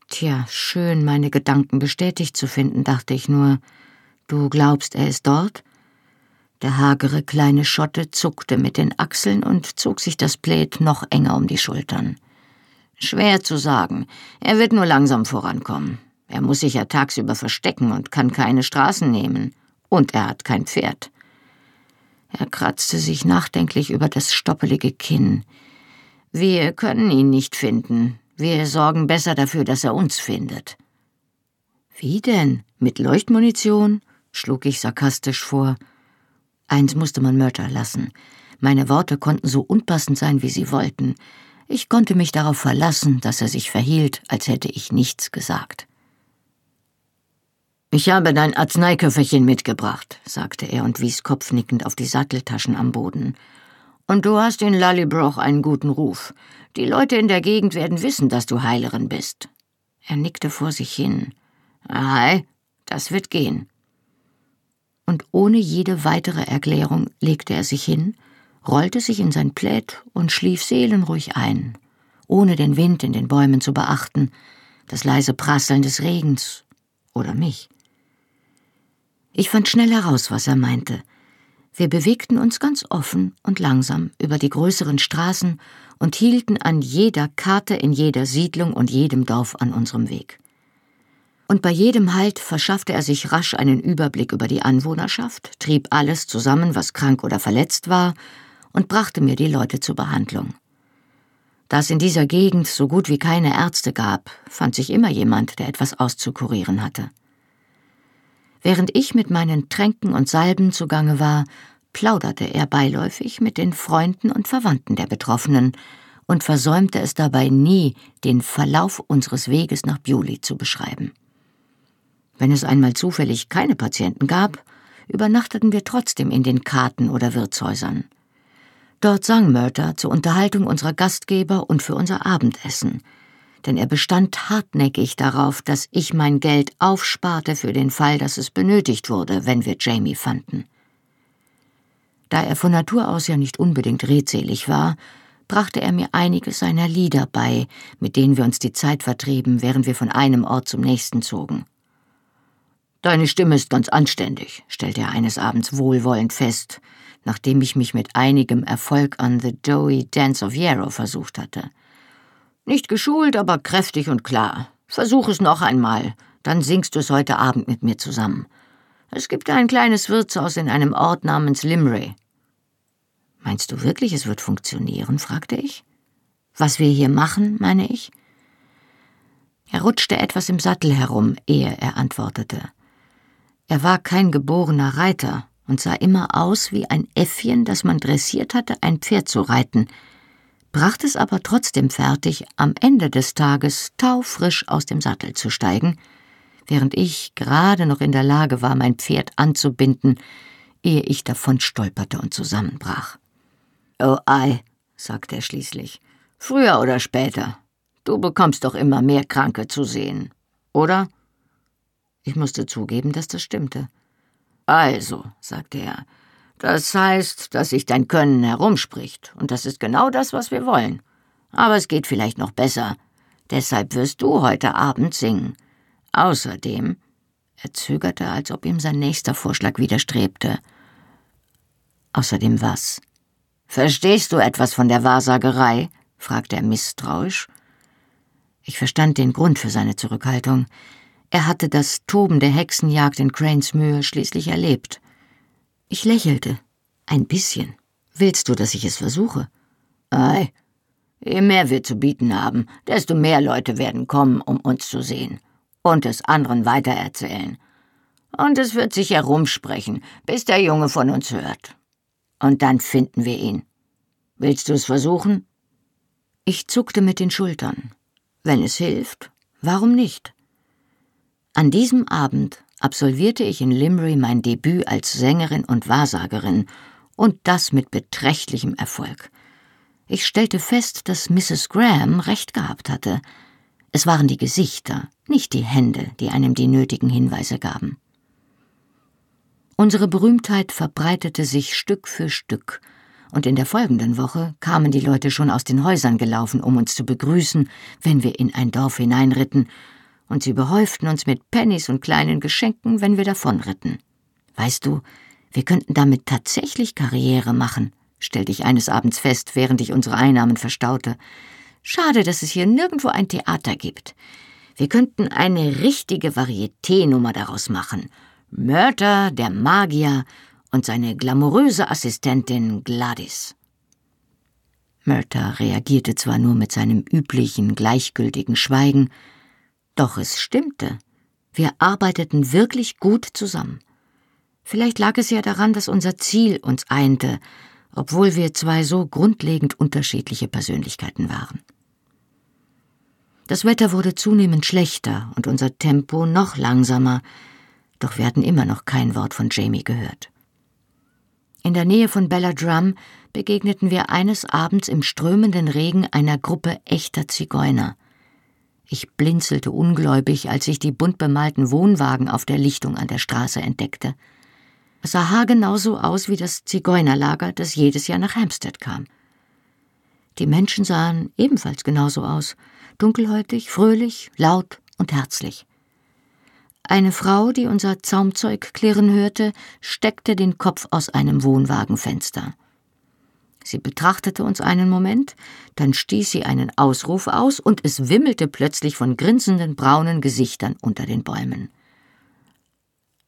Tja, schön, meine Gedanken bestätigt zu finden, dachte ich nur. Du glaubst, er ist dort? Der hagere kleine Schotte zuckte mit den Achseln und zog sich das Plaid noch enger um die Schultern. Schwer zu sagen. Er wird nur langsam vorankommen. Er muss sich ja tagsüber verstecken und kann keine Straßen nehmen. Und er hat kein Pferd. Er kratzte sich nachdenklich über das stoppelige Kinn. Wir können ihn nicht finden. Wir sorgen besser dafür, dass er uns findet. Wie denn? Mit Leuchtmunition? schlug ich sarkastisch vor. Eins musste man Mörder lassen. Meine Worte konnten so unpassend sein, wie sie wollten. Ich konnte mich darauf verlassen, dass er sich verhielt, als hätte ich nichts gesagt. Ich habe dein Arzneiköfferchen mitgebracht, sagte er und wies kopfnickend auf die Satteltaschen am Boden. Und du hast in Lallybroch einen guten Ruf. Die Leute in der Gegend werden wissen, dass du Heilerin bist. Er nickte vor sich hin. Ei, das wird gehen. Und ohne jede weitere Erklärung legte er sich hin, rollte sich in sein Plaid und schlief seelenruhig ein, ohne den Wind in den Bäumen zu beachten, das leise Prasseln des Regens oder mich. Ich fand schnell heraus, was er meinte – wir bewegten uns ganz offen und langsam über die größeren Straßen und hielten an jeder Karte in jeder Siedlung und jedem Dorf an unserem Weg. Und bei jedem Halt verschaffte er sich rasch einen Überblick über die Anwohnerschaft, trieb alles zusammen, was krank oder verletzt war, und brachte mir die Leute zur Behandlung. Da es in dieser Gegend so gut wie keine Ärzte gab, fand sich immer jemand, der etwas auszukurieren hatte. Während ich mit meinen Tränken und Salben zugange war, plauderte er beiläufig mit den Freunden und Verwandten der Betroffenen und versäumte es dabei nie, den Verlauf unseres Weges nach Bewley zu beschreiben. Wenn es einmal zufällig keine Patienten gab, übernachteten wir trotzdem in den Karten oder Wirtshäusern. Dort sang Murter zur Unterhaltung unserer Gastgeber und für unser Abendessen, denn er bestand hartnäckig darauf, dass ich mein Geld aufsparte für den Fall, dass es benötigt wurde, wenn wir Jamie fanden. Da er von Natur aus ja nicht unbedingt redselig war, brachte er mir einige seiner Lieder bei, mit denen wir uns die Zeit vertrieben, während wir von einem Ort zum nächsten zogen. Deine Stimme ist ganz anständig, stellte er eines Abends wohlwollend fest, nachdem ich mich mit einigem Erfolg an The Doughy Dance of Yarrow versucht hatte. Nicht geschult, aber kräftig und klar. Versuch es noch einmal, dann singst du es heute Abend mit mir zusammen. Es gibt ein kleines Wirtshaus in einem Ort namens Limray. Meinst du wirklich, es wird funktionieren? fragte ich. Was wir hier machen, meine ich? Er rutschte etwas im Sattel herum, ehe er antwortete. Er war kein geborener Reiter und sah immer aus wie ein Äffchen, das man dressiert hatte, ein Pferd zu reiten, brachte es aber trotzdem fertig, am Ende des Tages taufrisch aus dem Sattel zu steigen, während ich gerade noch in der Lage war, mein Pferd anzubinden, ehe ich davon stolperte und zusammenbrach. Oh ei, sagte er schließlich, früher oder später. Du bekommst doch immer mehr Kranke zu sehen, oder? Ich musste zugeben, dass das stimmte. Also, sagte er, das heißt, dass sich dein Können herumspricht, und das ist genau das, was wir wollen. Aber es geht vielleicht noch besser. Deshalb wirst du heute Abend singen. Außerdem, er zögerte, als ob ihm sein nächster Vorschlag widerstrebte. Außerdem was? Verstehst du etwas von der Wahrsagerei? fragte er misstrauisch. Ich verstand den Grund für seine Zurückhaltung. Er hatte das Toben der Hexenjagd in Cranesmühe schließlich erlebt. Ich lächelte. Ein bisschen. Willst du, dass ich es versuche? Ei, je mehr wir zu bieten haben, desto mehr Leute werden kommen, um uns zu sehen und es anderen weitererzählen. Und es wird sich herumsprechen, bis der Junge von uns hört. Und dann finden wir ihn. Willst du es versuchen? Ich zuckte mit den Schultern. Wenn es hilft, warum nicht? An diesem Abend absolvierte ich in Limbury mein Debüt als Sängerin und Wahrsagerin, und das mit beträchtlichem Erfolg. Ich stellte fest, dass Mrs. Graham recht gehabt hatte. Es waren die Gesichter, nicht die Hände, die einem die nötigen Hinweise gaben. Unsere Berühmtheit verbreitete sich Stück für Stück, und in der folgenden Woche kamen die Leute schon aus den Häusern gelaufen, um uns zu begrüßen, wenn wir in ein Dorf hineinritten, und sie behäuften uns mit Pennys und kleinen Geschenken, wenn wir davonritten. Weißt du, wir könnten damit tatsächlich Karriere machen, stellte ich eines Abends fest, während ich unsere Einnahmen verstaute. Schade, dass es hier nirgendwo ein Theater gibt. Wir könnten eine richtige Varieté-Nummer daraus machen – Mörter, der Magier und seine glamouröse Assistentin Gladys. Mörter reagierte zwar nur mit seinem üblichen gleichgültigen Schweigen, doch es stimmte. Wir arbeiteten wirklich gut zusammen. Vielleicht lag es ja daran, dass unser Ziel uns einte, obwohl wir zwei so grundlegend unterschiedliche Persönlichkeiten waren. Das Wetter wurde zunehmend schlechter und unser Tempo noch langsamer, doch wir hatten immer noch kein Wort von Jamie gehört. In der Nähe von Belladrum begegneten wir eines Abends im strömenden Regen einer Gruppe echter Zigeuner. Ich blinzelte ungläubig, als ich die bunt bemalten Wohnwagen auf der Lichtung an der Straße entdeckte. Es sah haargenau so aus wie das Zigeunerlager, das jedes Jahr nach Hampstead kam. Die Menschen sahen ebenfalls genauso aus, dunkelhäutig, fröhlich, laut und herzlich. Eine Frau, die unser Zaumzeug klirren hörte, steckte den Kopf aus einem Wohnwagenfenster. Sie betrachtete uns einen Moment, dann stieß sie einen Ausruf aus, und es wimmelte plötzlich von grinsenden braunen Gesichtern unter den Bäumen.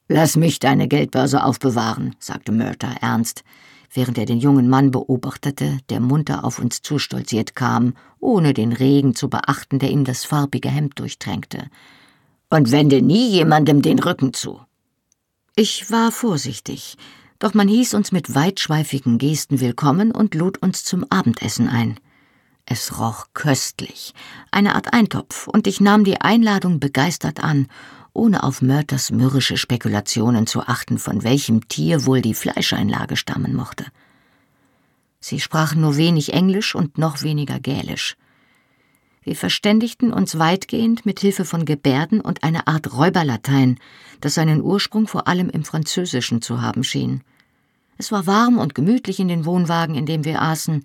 Lass mich deine Geldbörse aufbewahren, sagte Murta ernst, während er den jungen Mann beobachtete, der munter auf uns zustolziert kam, ohne den Regen zu beachten, der ihm das farbige Hemd durchtränkte. Und wende nie jemandem den Rücken zu. Ich war vorsichtig, doch man hieß uns mit weitschweifigen Gesten willkommen und lud uns zum Abendessen ein. Es roch köstlich, eine Art Eintopf, und ich nahm die Einladung begeistert an, ohne auf Mörters mürrische Spekulationen zu achten, von welchem Tier wohl die Fleischeinlage stammen mochte. Sie sprachen nur wenig Englisch und noch weniger Gälisch. Wir verständigten uns weitgehend mit Hilfe von Gebärden und einer Art Räuberlatein, das seinen Ursprung vor allem im Französischen zu haben schien. Es war warm und gemütlich in den Wohnwagen, in dem wir aßen,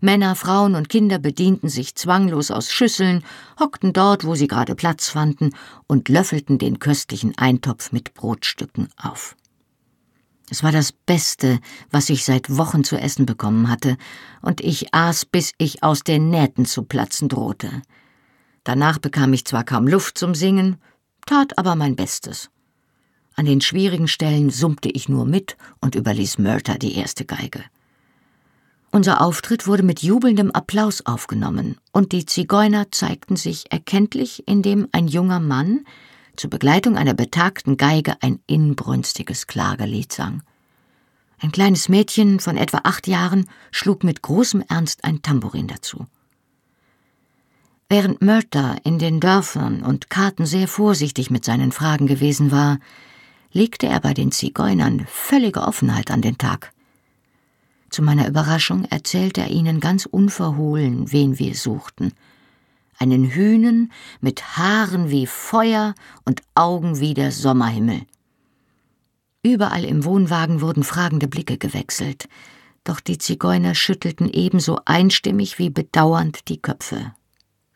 Männer, Frauen und Kinder bedienten sich zwanglos aus Schüsseln, hockten dort, wo sie gerade Platz fanden, und löffelten den köstlichen Eintopf mit Brotstücken auf. Es war das Beste, was ich seit Wochen zu essen bekommen hatte, und ich aß, bis ich aus den Nähten zu platzen drohte. Danach bekam ich zwar kaum Luft zum Singen, tat aber mein Bestes. An den schwierigen Stellen summte ich nur mit und überließ Murta die erste Geige. Unser Auftritt wurde mit jubelndem Applaus aufgenommen, und die Zigeuner zeigten sich erkenntlich, indem ein junger Mann zur Begleitung einer betagten Geige ein inbrünstiges Klagelied sang. Ein kleines Mädchen von etwa acht Jahren schlug mit großem Ernst ein Tambourin dazu. Während Murta in den Dörfern und Karten sehr vorsichtig mit seinen Fragen gewesen war, legte er bei den Zigeunern völlige Offenheit an den Tag. Zu meiner Überraschung erzählte er ihnen ganz unverhohlen, wen wir suchten. Einen Hühnen mit Haaren wie Feuer und Augen wie der Sommerhimmel. Überall im Wohnwagen wurden fragende Blicke gewechselt, doch die Zigeuner schüttelten ebenso einstimmig wie bedauernd die Köpfe.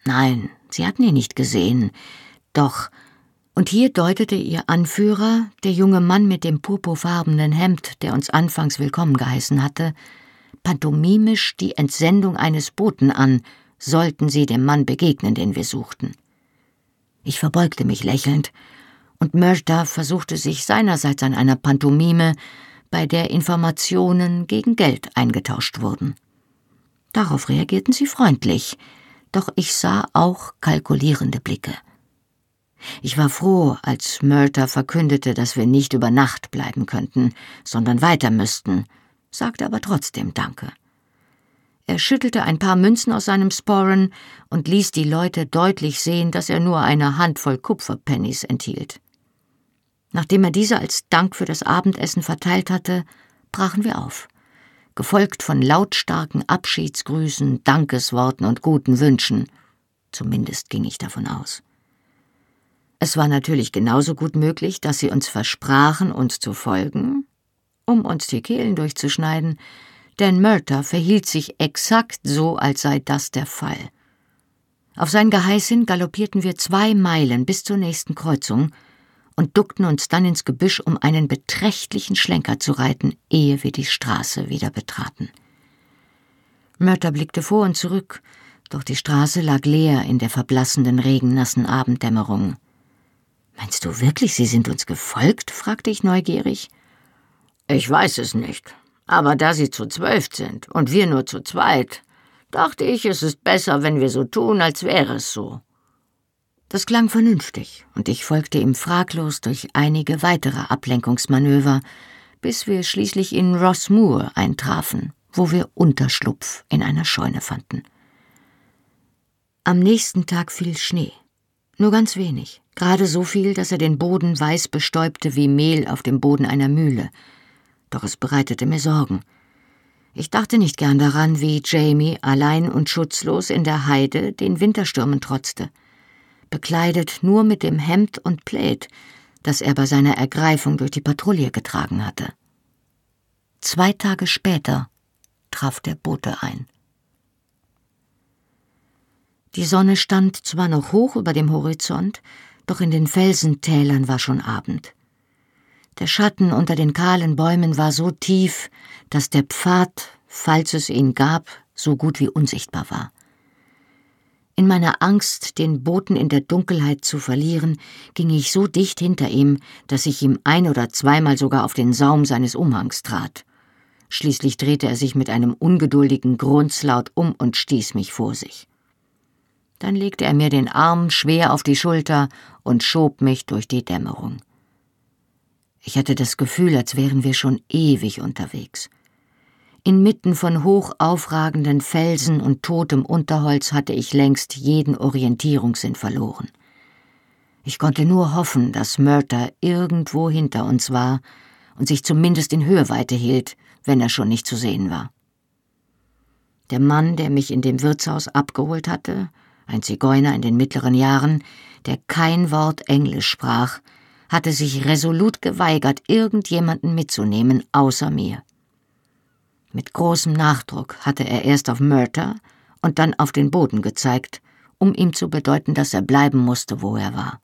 Nein, sie hatten ihn nicht gesehen, doch und hier deutete ihr Anführer, der junge Mann mit dem purpurfarbenen Hemd, der uns anfangs willkommen geheißen hatte, pantomimisch die Entsendung eines Boten an, sollten sie dem Mann begegnen, den wir suchten. Ich verbeugte mich lächelnd, und Mörta versuchte sich seinerseits an einer Pantomime, bei der Informationen gegen Geld eingetauscht wurden. Darauf reagierten sie freundlich, doch ich sah auch kalkulierende Blicke. Ich war froh, als Murta verkündete, dass wir nicht über Nacht bleiben könnten, sondern weiter müssten, sagte aber trotzdem Danke. Er schüttelte ein paar Münzen aus seinem Sporren und ließ die Leute deutlich sehen, dass er nur eine Handvoll Kupferpennies enthielt. Nachdem er diese als Dank für das Abendessen verteilt hatte, brachen wir auf, gefolgt von lautstarken Abschiedsgrüßen, Dankesworten und guten Wünschen. Zumindest ging ich davon aus. Es war natürlich genauso gut möglich, dass sie uns versprachen, uns zu folgen, um uns die Kehlen durchzuschneiden, denn Murta verhielt sich exakt so, als sei das der Fall. Auf sein Geheiß hin galoppierten wir zwei Meilen bis zur nächsten Kreuzung und duckten uns dann ins Gebüsch, um einen beträchtlichen Schlenker zu reiten, ehe wir die Straße wieder betraten. Mörter blickte vor und zurück, doch die Straße lag leer in der verblassenden, regennassen Abenddämmerung. Meinst du wirklich, Sie sind uns gefolgt? fragte ich neugierig. Ich weiß es nicht. Aber da Sie zu zwölf sind und wir nur zu zweit, dachte ich, es ist besser, wenn wir so tun, als wäre es so. Das klang vernünftig, und ich folgte ihm fraglos durch einige weitere Ablenkungsmanöver, bis wir schließlich in Rossmoor eintrafen, wo wir Unterschlupf in einer Scheune fanden. Am nächsten Tag fiel Schnee. Nur ganz wenig, gerade so viel, dass er den Boden weiß bestäubte wie Mehl auf dem Boden einer Mühle. Doch es bereitete mir Sorgen. Ich dachte nicht gern daran, wie Jamie allein und schutzlos in der Heide den Winterstürmen trotzte, bekleidet nur mit dem Hemd und Plaid, das er bei seiner Ergreifung durch die Patrouille getragen hatte. Zwei Tage später traf der Bote ein. Die Sonne stand zwar noch hoch über dem Horizont, doch in den Felsentälern war schon Abend. Der Schatten unter den kahlen Bäumen war so tief, dass der Pfad, falls es ihn gab, so gut wie unsichtbar war. In meiner Angst, den Boten in der Dunkelheit zu verlieren, ging ich so dicht hinter ihm, dass ich ihm ein oder zweimal sogar auf den Saum seines Umhangs trat. Schließlich drehte er sich mit einem ungeduldigen Grunzlaut um und stieß mich vor sich. Dann legte er mir den Arm schwer auf die Schulter und schob mich durch die Dämmerung. Ich hatte das Gefühl, als wären wir schon ewig unterwegs. Inmitten von hoch aufragenden Felsen und totem Unterholz hatte ich längst jeden Orientierungssinn verloren. Ich konnte nur hoffen, dass Murter irgendwo hinter uns war und sich zumindest in Hörweite hielt, wenn er schon nicht zu sehen war. Der Mann, der mich in dem Wirtshaus abgeholt hatte, ein Zigeuner in den mittleren Jahren, der kein Wort Englisch sprach, hatte sich resolut geweigert, irgendjemanden mitzunehmen außer mir. Mit großem Nachdruck hatte er erst auf Murter und dann auf den Boden gezeigt, um ihm zu bedeuten, dass er bleiben musste, wo er war.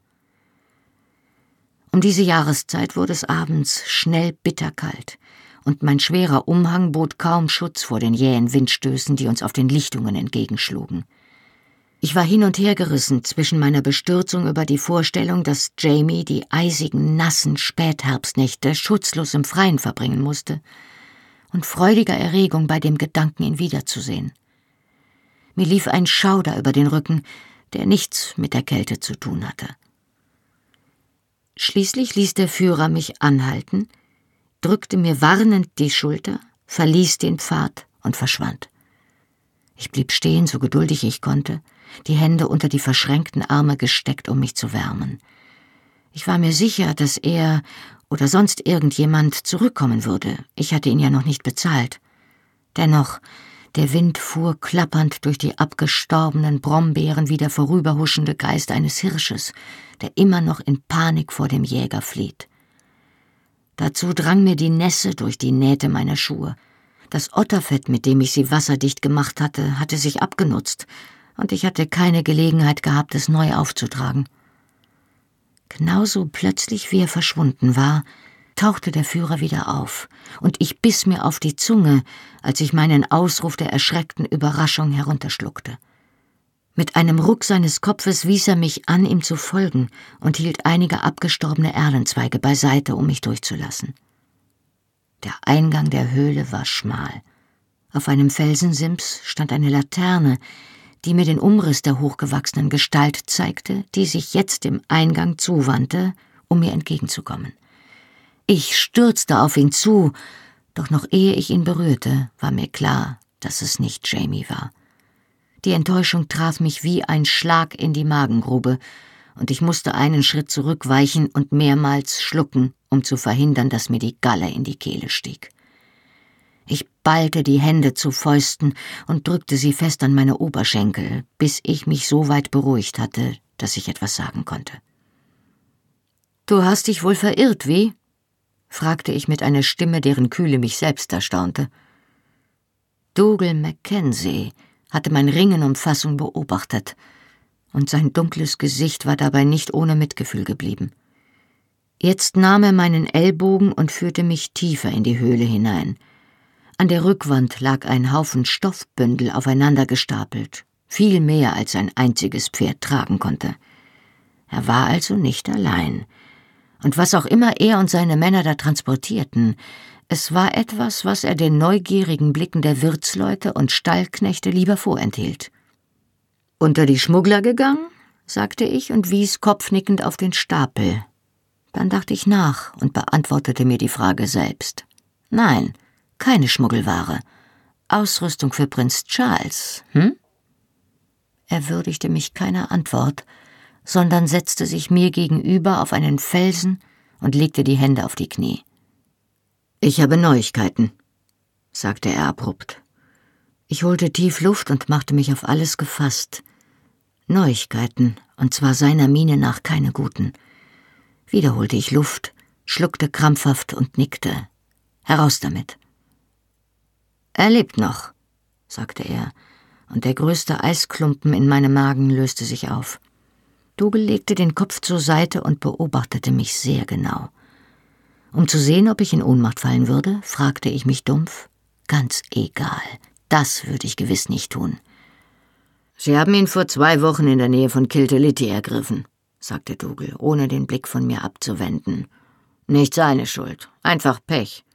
Um diese Jahreszeit wurde es abends schnell bitterkalt, und mein schwerer Umhang bot kaum Schutz vor den jähen Windstößen, die uns auf den Lichtungen entgegenschlugen. Ich war hin und her gerissen zwischen meiner Bestürzung über die Vorstellung, dass Jamie die eisigen, nassen Spätherbstnächte schutzlos im Freien verbringen musste, und freudiger Erregung bei dem Gedanken, ihn wiederzusehen. Mir lief ein Schauder über den Rücken, der nichts mit der Kälte zu tun hatte. Schließlich ließ der Führer mich anhalten, drückte mir warnend die Schulter, verließ den Pfad und verschwand. Ich blieb stehen, so geduldig ich konnte, die Hände unter die verschränkten Arme gesteckt, um mich zu wärmen. Ich war mir sicher, dass er oder sonst irgendjemand zurückkommen würde. Ich hatte ihn ja noch nicht bezahlt. Dennoch, der Wind fuhr klappernd durch die abgestorbenen Brombeeren wie der vorüberhuschende Geist eines Hirsches, der immer noch in Panik vor dem Jäger flieht. Dazu drang mir die Nässe durch die Nähte meiner Schuhe. Das Otterfett, mit dem ich sie wasserdicht gemacht hatte, hatte sich abgenutzt, und ich hatte keine Gelegenheit gehabt, es neu aufzutragen. Genauso plötzlich wie er verschwunden war, tauchte der Führer wieder auf, und ich biss mir auf die Zunge, als ich meinen Ausruf der erschreckten Überraschung herunterschluckte. Mit einem Ruck seines Kopfes wies er mich an, ihm zu folgen, und hielt einige abgestorbene Erlenzweige beiseite, um mich durchzulassen. Der Eingang der Höhle war schmal. Auf einem Felsensims stand eine Laterne, die mir den Umriss der hochgewachsenen Gestalt zeigte, die sich jetzt dem Eingang zuwandte, um mir entgegenzukommen. Ich stürzte auf ihn zu, doch noch ehe ich ihn berührte, war mir klar, dass es nicht Jamie war. Die Enttäuschung traf mich wie ein Schlag in die Magengrube, und ich musste einen Schritt zurückweichen und mehrmals schlucken, um zu verhindern, dass mir die Galle in die Kehle stieg. Ich ballte die Hände zu Fäusten und drückte sie fest an meine Oberschenkel, bis ich mich so weit beruhigt hatte, dass ich etwas sagen konnte. Du hast dich wohl verirrt, wie? fragte ich mit einer Stimme, deren Kühle mich selbst erstaunte. Dougal Mackenzie hatte mein Ringen um Fassung beobachtet, und sein dunkles Gesicht war dabei nicht ohne Mitgefühl geblieben. Jetzt nahm er meinen Ellbogen und führte mich tiefer in die Höhle hinein. An der Rückwand lag ein Haufen Stoffbündel aufeinander gestapelt, viel mehr als ein einziges Pferd tragen konnte. Er war also nicht allein. Und was auch immer er und seine Männer da transportierten, es war etwas, was er den neugierigen Blicken der Wirtsleute und Stallknechte lieber vorenthielt. Unter die Schmuggler gegangen? sagte ich und wies kopfnickend auf den Stapel. Dann dachte ich nach und beantwortete mir die Frage selbst. Nein, keine Schmuggelware. Ausrüstung für Prinz Charles, hm? Er würdigte mich keiner Antwort, sondern setzte sich mir gegenüber auf einen Felsen und legte die Hände auf die Knie. Ich habe Neuigkeiten, sagte er abrupt. Ich holte tief Luft und machte mich auf alles gefasst. Neuigkeiten, und zwar seiner Miene nach keine guten. Wieder holte ich Luft, schluckte krampfhaft und nickte. Heraus damit. Er lebt noch, sagte er, und der größte Eisklumpen in meinem Magen löste sich auf. Dougal legte den Kopf zur Seite und beobachtete mich sehr genau. Um zu sehen, ob ich in Ohnmacht fallen würde, fragte ich mich dumpf. Ganz egal, das würde ich gewiss nicht tun. Sie haben ihn vor zwei Wochen in der Nähe von Kilteliti ergriffen, sagte Dougal, ohne den Blick von mir abzuwenden. Nicht seine Schuld, einfach Pech.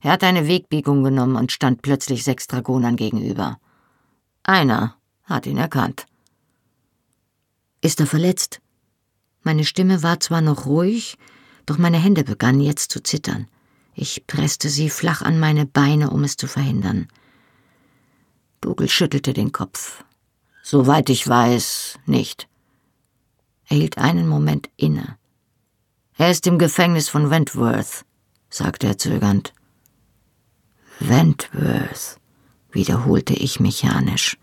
Er hat eine Wegbiegung genommen und stand plötzlich sechs Dragonern gegenüber. Einer hat ihn erkannt. Ist er verletzt? Meine Stimme war zwar noch ruhig, doch meine Hände begannen jetzt zu zittern. Ich presste sie flach an meine Beine, um es zu verhindern. Dougal schüttelte den Kopf. Soweit ich weiß, nicht. Er hielt einen Moment inne. Er ist im Gefängnis von Wentworth, sagte er zögernd. Wentworth, wiederholte ich mechanisch.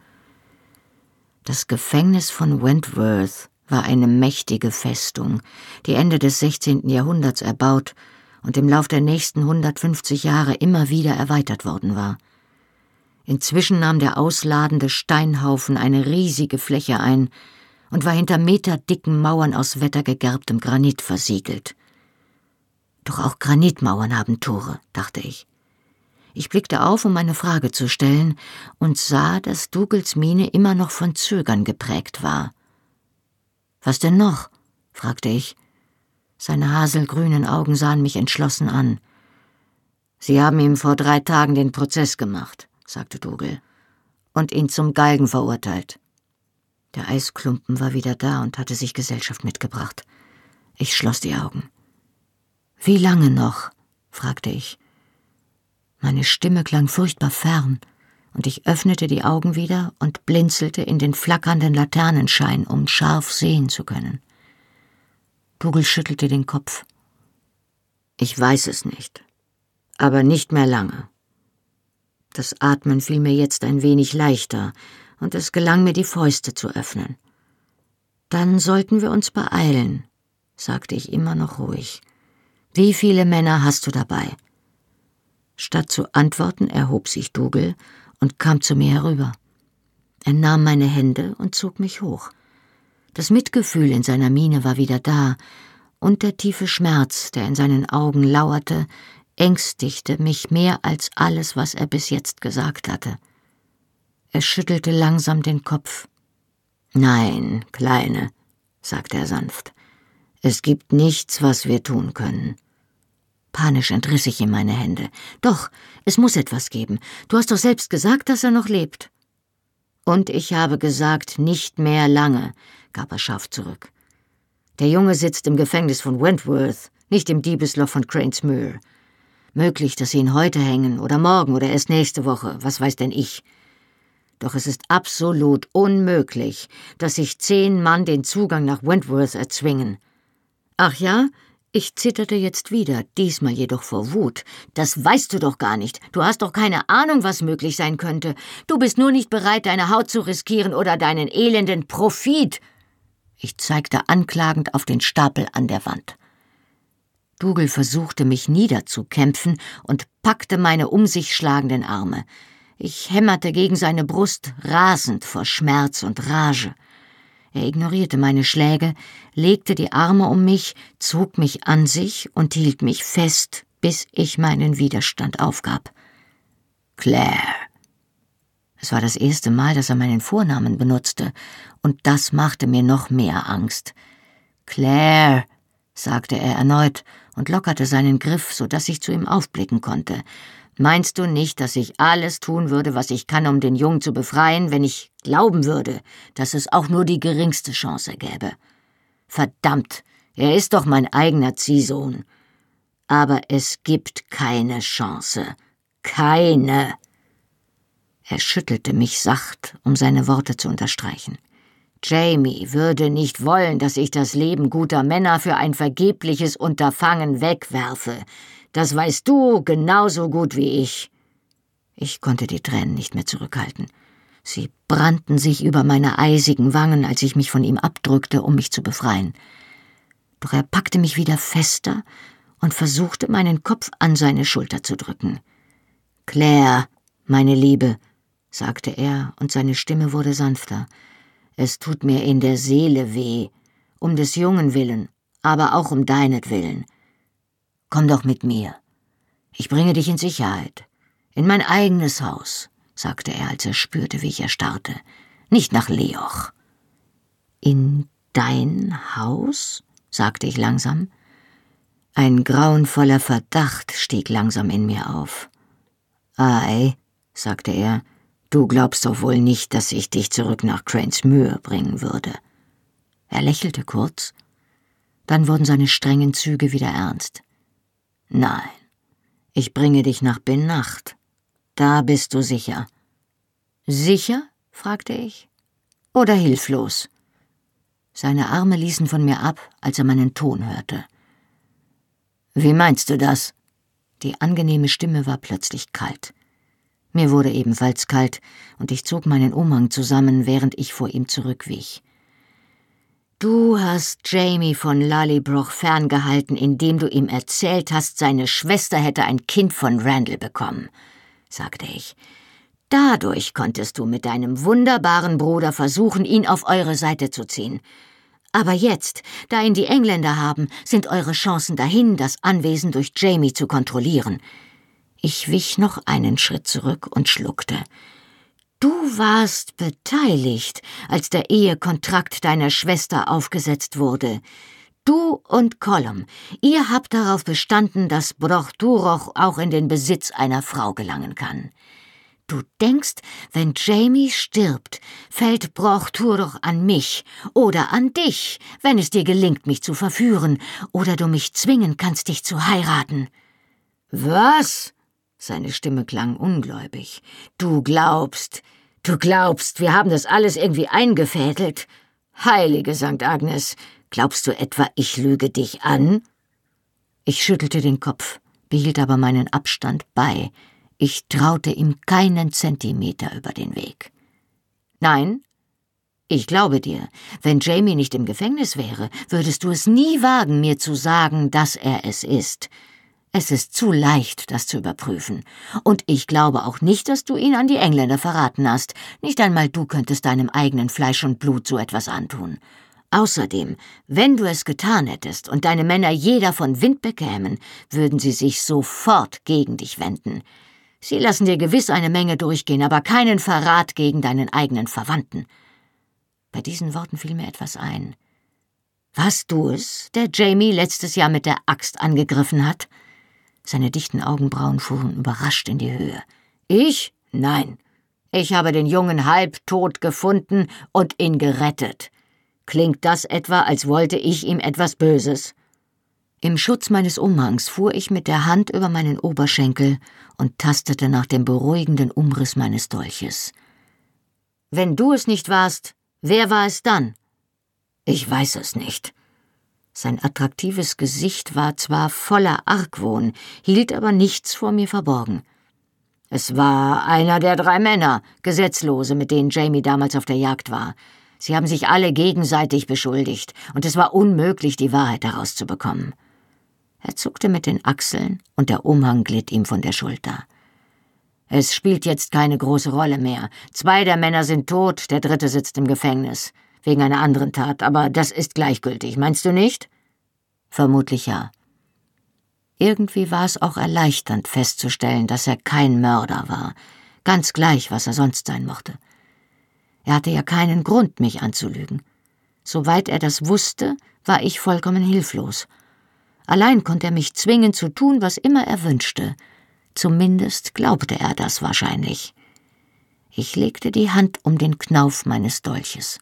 Das Gefängnis von Wentworth war eine mächtige Festung, die Ende des 16. Jahrhunderts erbaut und im Lauf der nächsten 150 Jahre immer wieder erweitert worden war. Inzwischen nahm der ausladende Steinhaufen eine riesige Fläche ein und war hinter meterdicken Mauern aus wettergegerbtem Granit versiegelt. Doch auch Granitmauern haben Tore, dachte ich. Ich blickte auf, um eine Frage zu stellen, und sah, dass Dougals Miene immer noch von Zögern geprägt war. Was denn noch? fragte ich. Seine haselgrünen Augen sahen mich entschlossen an. Sie haben ihm vor drei Tagen den Prozess gemacht, sagte Dougal, und ihn zum Galgen verurteilt. Der Eisklumpen war wieder da und hatte sich Gesellschaft mitgebracht. Ich schloss die Augen. Wie lange noch? fragte ich. Meine Stimme klang furchtbar fern, und ich öffnete die Augen wieder und blinzelte in den flackernden Laternenschein, um scharf sehen zu können. Dougal schüttelte den Kopf. Ich weiß es nicht, aber nicht mehr lange. Das Atmen fiel mir jetzt ein wenig leichter, und es gelang mir, die Fäuste zu öffnen. Dann sollten wir uns beeilen, sagte ich immer noch ruhig. Wie viele Männer hast du dabei? Statt zu antworten, erhob sich Dougal und kam zu mir herüber. Er nahm meine Hände und zog mich hoch. Das Mitgefühl in seiner Miene war wieder da, und der tiefe Schmerz, der in seinen Augen lauerte, ängstigte mich mehr als alles, was er bis jetzt gesagt hatte. Er schüttelte langsam den Kopf. Nein, Kleine, sagte er sanft, es gibt nichts, was wir tun können. Panisch entriss ich ihm meine Hände. Doch, es muss etwas geben. Du hast doch selbst gesagt, dass er noch lebt. Und ich habe gesagt, nicht mehr lange, gab er scharf zurück. Der Junge sitzt im Gefängnis von Wentworth, nicht im Diebesloch von Cranesmuir. Möglich, dass sie ihn heute hängen oder morgen oder erst nächste Woche, was weiß denn ich. Doch es ist absolut unmöglich, dass sich zehn Mann den Zugang nach Wentworth erzwingen. Ach ja, ich zitterte jetzt wieder, diesmal jedoch vor Wut. Das weißt du doch gar nicht. Du hast doch keine Ahnung, was möglich sein könnte. Du bist nur nicht bereit, deine Haut zu riskieren oder deinen elenden Profit. Ich zeigte anklagend auf den Stapel an der Wand. Dougal versuchte mich niederzukämpfen und packte meine um sich schlagenden Arme. Ich hämmerte gegen seine Brust, rasend vor Schmerz und Rage. Er ignorierte meine Schläge, legte die Arme um mich, zog mich an sich und hielt mich fest, bis ich meinen Widerstand aufgab. Claire. Es war das erste Mal, dass er meinen Vornamen benutzte, und das machte mir noch mehr Angst. Claire, sagte er erneut und lockerte seinen Griff, so dass ich zu ihm aufblicken konnte. Meinst du nicht, dass ich alles tun würde, was ich kann, um den Jungen zu befreien, wenn ich glauben würde, dass es auch nur die geringste Chance gäbe? Verdammt, er ist doch mein eigener Ziehsohn. Aber es gibt keine Chance. Keine. Er schüttelte mich sacht, um seine Worte zu unterstreichen. Jamie würde nicht wollen, dass ich das Leben guter Männer für ein vergebliches Unterfangen wegwerfe. Das weißt du genauso gut wie ich. Ich konnte die Tränen nicht mehr zurückhalten. Sie brannten sich über meine eisigen Wangen, als ich mich von ihm abdrückte, um mich zu befreien. Doch er packte mich wieder fester und versuchte, meinen Kopf an seine Schulter zu drücken. Claire, meine Liebe, sagte er, und seine Stimme wurde sanfter. Es tut mir in der Seele weh, um des Jungen willen, aber auch um deinetwillen. Komm doch mit mir. Ich bringe dich in Sicherheit. In mein eigenes Haus, sagte er, als er spürte, wie ich erstarrte. Nicht nach Leoch. In dein Haus? sagte ich langsam. Ein grauenvoller Verdacht stieg langsam in mir auf. Ei, sagte er, du glaubst doch wohl nicht, dass ich dich zurück nach Cranes Mühe bringen würde. Er lächelte kurz, dann wurden seine strengen Züge wieder ernst. Nein, ich bringe dich nach Benacht. Da bist du sicher. Sicher? fragte ich. Oder hilflos? Seine Arme ließen von mir ab, als er meinen Ton hörte. Wie meinst du das? Die angenehme Stimme war plötzlich kalt. Mir wurde ebenfalls kalt, und ich zog meinen Umhang zusammen, während ich vor ihm zurückwich. Du hast Jamie von Lallybroch ferngehalten, indem du ihm erzählt hast, seine Schwester hätte ein Kind von Randall bekommen, sagte ich. Dadurch konntest du mit deinem wunderbaren Bruder versuchen, ihn auf eure Seite zu ziehen. Aber jetzt, da ihn die Engländer haben, sind eure Chancen dahin, das Anwesen durch Jamie zu kontrollieren. Ich wich noch einen Schritt zurück und schluckte. Du warst beteiligt, als der Ehekontrakt deiner Schwester aufgesetzt wurde. Du und Colum, ihr habt darauf bestanden, dass Broch Duroch auch in den Besitz einer Frau gelangen kann. Du denkst, wenn Jamie stirbt, fällt Brochtur doch an mich oder an dich, wenn es dir gelingt, mich zu verführen, oder du mich zwingen kannst, dich zu heiraten. Was? Seine Stimme klang ungläubig. Du glaubst, du glaubst, wir haben das alles irgendwie eingefädelt. Heilige St. Agnes, glaubst du etwa, ich lüge dich an? Ich schüttelte den Kopf, behielt aber meinen Abstand bei, ich traute ihm keinen Zentimeter über den Weg. Nein, ich glaube dir, wenn Jamie nicht im Gefängnis wäre, würdest du es nie wagen, mir zu sagen, dass er es ist. Es ist zu leicht, das zu überprüfen. Und ich glaube auch nicht, dass du ihn an die Engländer verraten hast. Nicht einmal du könntest deinem eigenen Fleisch und Blut so etwas antun. Außerdem, wenn du es getan hättest und deine Männer jeder von Wind bekämen, würden sie sich sofort gegen dich wenden. Sie lassen dir gewiss eine Menge durchgehen, aber keinen Verrat gegen deinen eigenen Verwandten. Bei diesen Worten fiel mir etwas ein. Warst du es, der Jamie letztes Jahr mit der Axt angegriffen hat? Seine dichten Augenbrauen fuhren überrascht in die Höhe. Ich? Nein. Ich habe den Jungen halbtot gefunden und ihn gerettet. Klingt das etwa, als wollte ich ihm etwas Böses? Im Schutz meines Umhangs fuhr ich mit der Hand über meinen Oberschenkel und tastete nach dem beruhigenden Umriss meines Dolches. Wenn du es nicht warst, wer war es dann? Ich weiß es nicht. Sein attraktives Gesicht war zwar voller Argwohn, hielt aber nichts vor mir verborgen. Es war einer der drei Männer, Gesetzlose, mit denen Jamie damals auf der Jagd war. Sie haben sich alle gegenseitig beschuldigt, und es war unmöglich, die Wahrheit herauszubekommen. Er zuckte mit den Achseln und der Umhang glitt ihm von der Schulter. Es spielt jetzt keine große Rolle mehr. Zwei der Männer sind tot, der dritte sitzt im Gefängnis. Wegen einer anderen Tat, aber das ist gleichgültig, meinst du nicht? Vermutlich ja. Irgendwie war es auch erleichternd festzustellen, dass er kein Mörder war, ganz gleich, was er sonst sein mochte. Er hatte ja keinen Grund, mich anzulügen. Soweit er das wusste, war ich vollkommen hilflos. Allein konnte er mich zwingen zu tun, was immer er wünschte. Zumindest glaubte er das wahrscheinlich. Ich legte die Hand um den Knauf meines Dolches.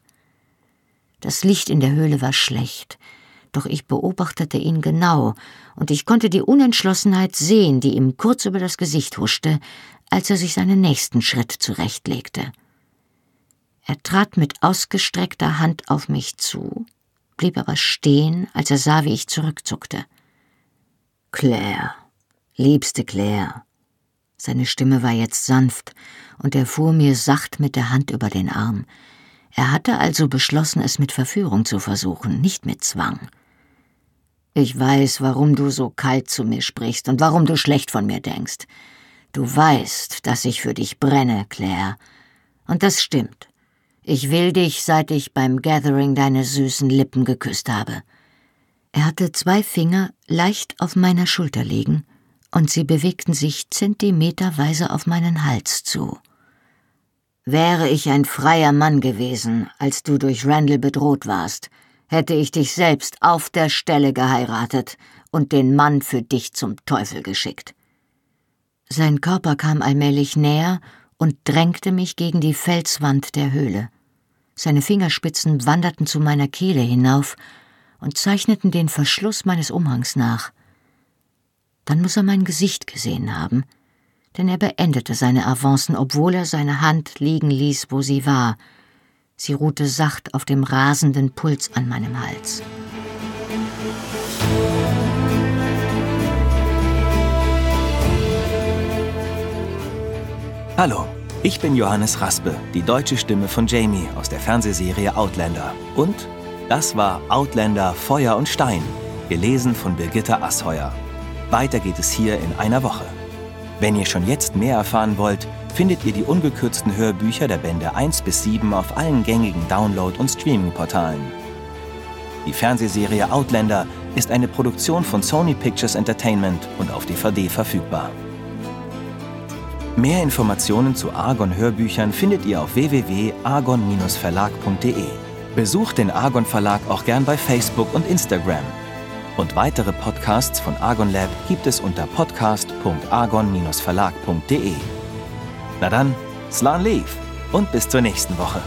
Das Licht in der Höhle war schlecht, doch ich beobachtete ihn genau, und ich konnte die Unentschlossenheit sehen, die ihm kurz über das Gesicht huschte, als er sich seinen nächsten Schritt zurechtlegte. Er trat mit ausgestreckter Hand auf mich zu, blieb aber stehen, als er sah, wie ich zurückzuckte. Claire, liebste Claire. Seine Stimme war jetzt sanft, und er fuhr mir sacht mit der Hand über den Arm. Er hatte also beschlossen, es mit Verführung zu versuchen, nicht mit Zwang. Ich weiß, warum du so kalt zu mir sprichst und warum du schlecht von mir denkst. Du weißt, dass ich für dich brenne, Claire. Und das stimmt. Ich will dich, seit ich beim Gathering deine süßen Lippen geküsst habe. Er hatte zwei Finger leicht auf meiner Schulter liegen, und sie bewegten sich zentimeterweise auf meinen Hals zu. Wäre ich ein freier Mann gewesen, als du durch Randall bedroht warst, hätte ich dich selbst auf der Stelle geheiratet und den Mann für dich zum Teufel geschickt. Sein Körper kam allmählich näher und drängte mich gegen die Felswand der Höhle. Seine Fingerspitzen wanderten zu meiner Kehle hinauf und zeichneten den Verschluss meines Umhangs nach. Dann muss er mein Gesicht gesehen haben, denn er beendete seine Avancen, obwohl er seine Hand liegen ließ, wo sie war. Sie ruhte sacht auf dem rasenden Puls an meinem Hals. Hallo, ich bin Johannes Raspe, die deutsche Stimme von Jamie aus der Fernsehserie Outlander. Und das war Outlander Feuer und Stein, gelesen von Birgitta Asheuer. Weiter geht es hier in einer Woche. Wenn ihr schon jetzt mehr erfahren wollt, findet ihr die ungekürzten Hörbücher der Bände 1 bis 7 auf allen gängigen Download- und Streaming-Portalen. Die Fernsehserie Outlander ist eine Produktion von Sony Pictures Entertainment und auf DVD verfügbar. Mehr Informationen zu Argon Hörbüchern findet ihr auf www.argon-verlag.de. Besucht den Argon Verlag auch gern bei Facebook und Instagram. Und weitere Podcasts von Argon Lab gibt es unter podcast.argon-verlag.de. Na dann, Slan Leaf und bis zur nächsten Woche.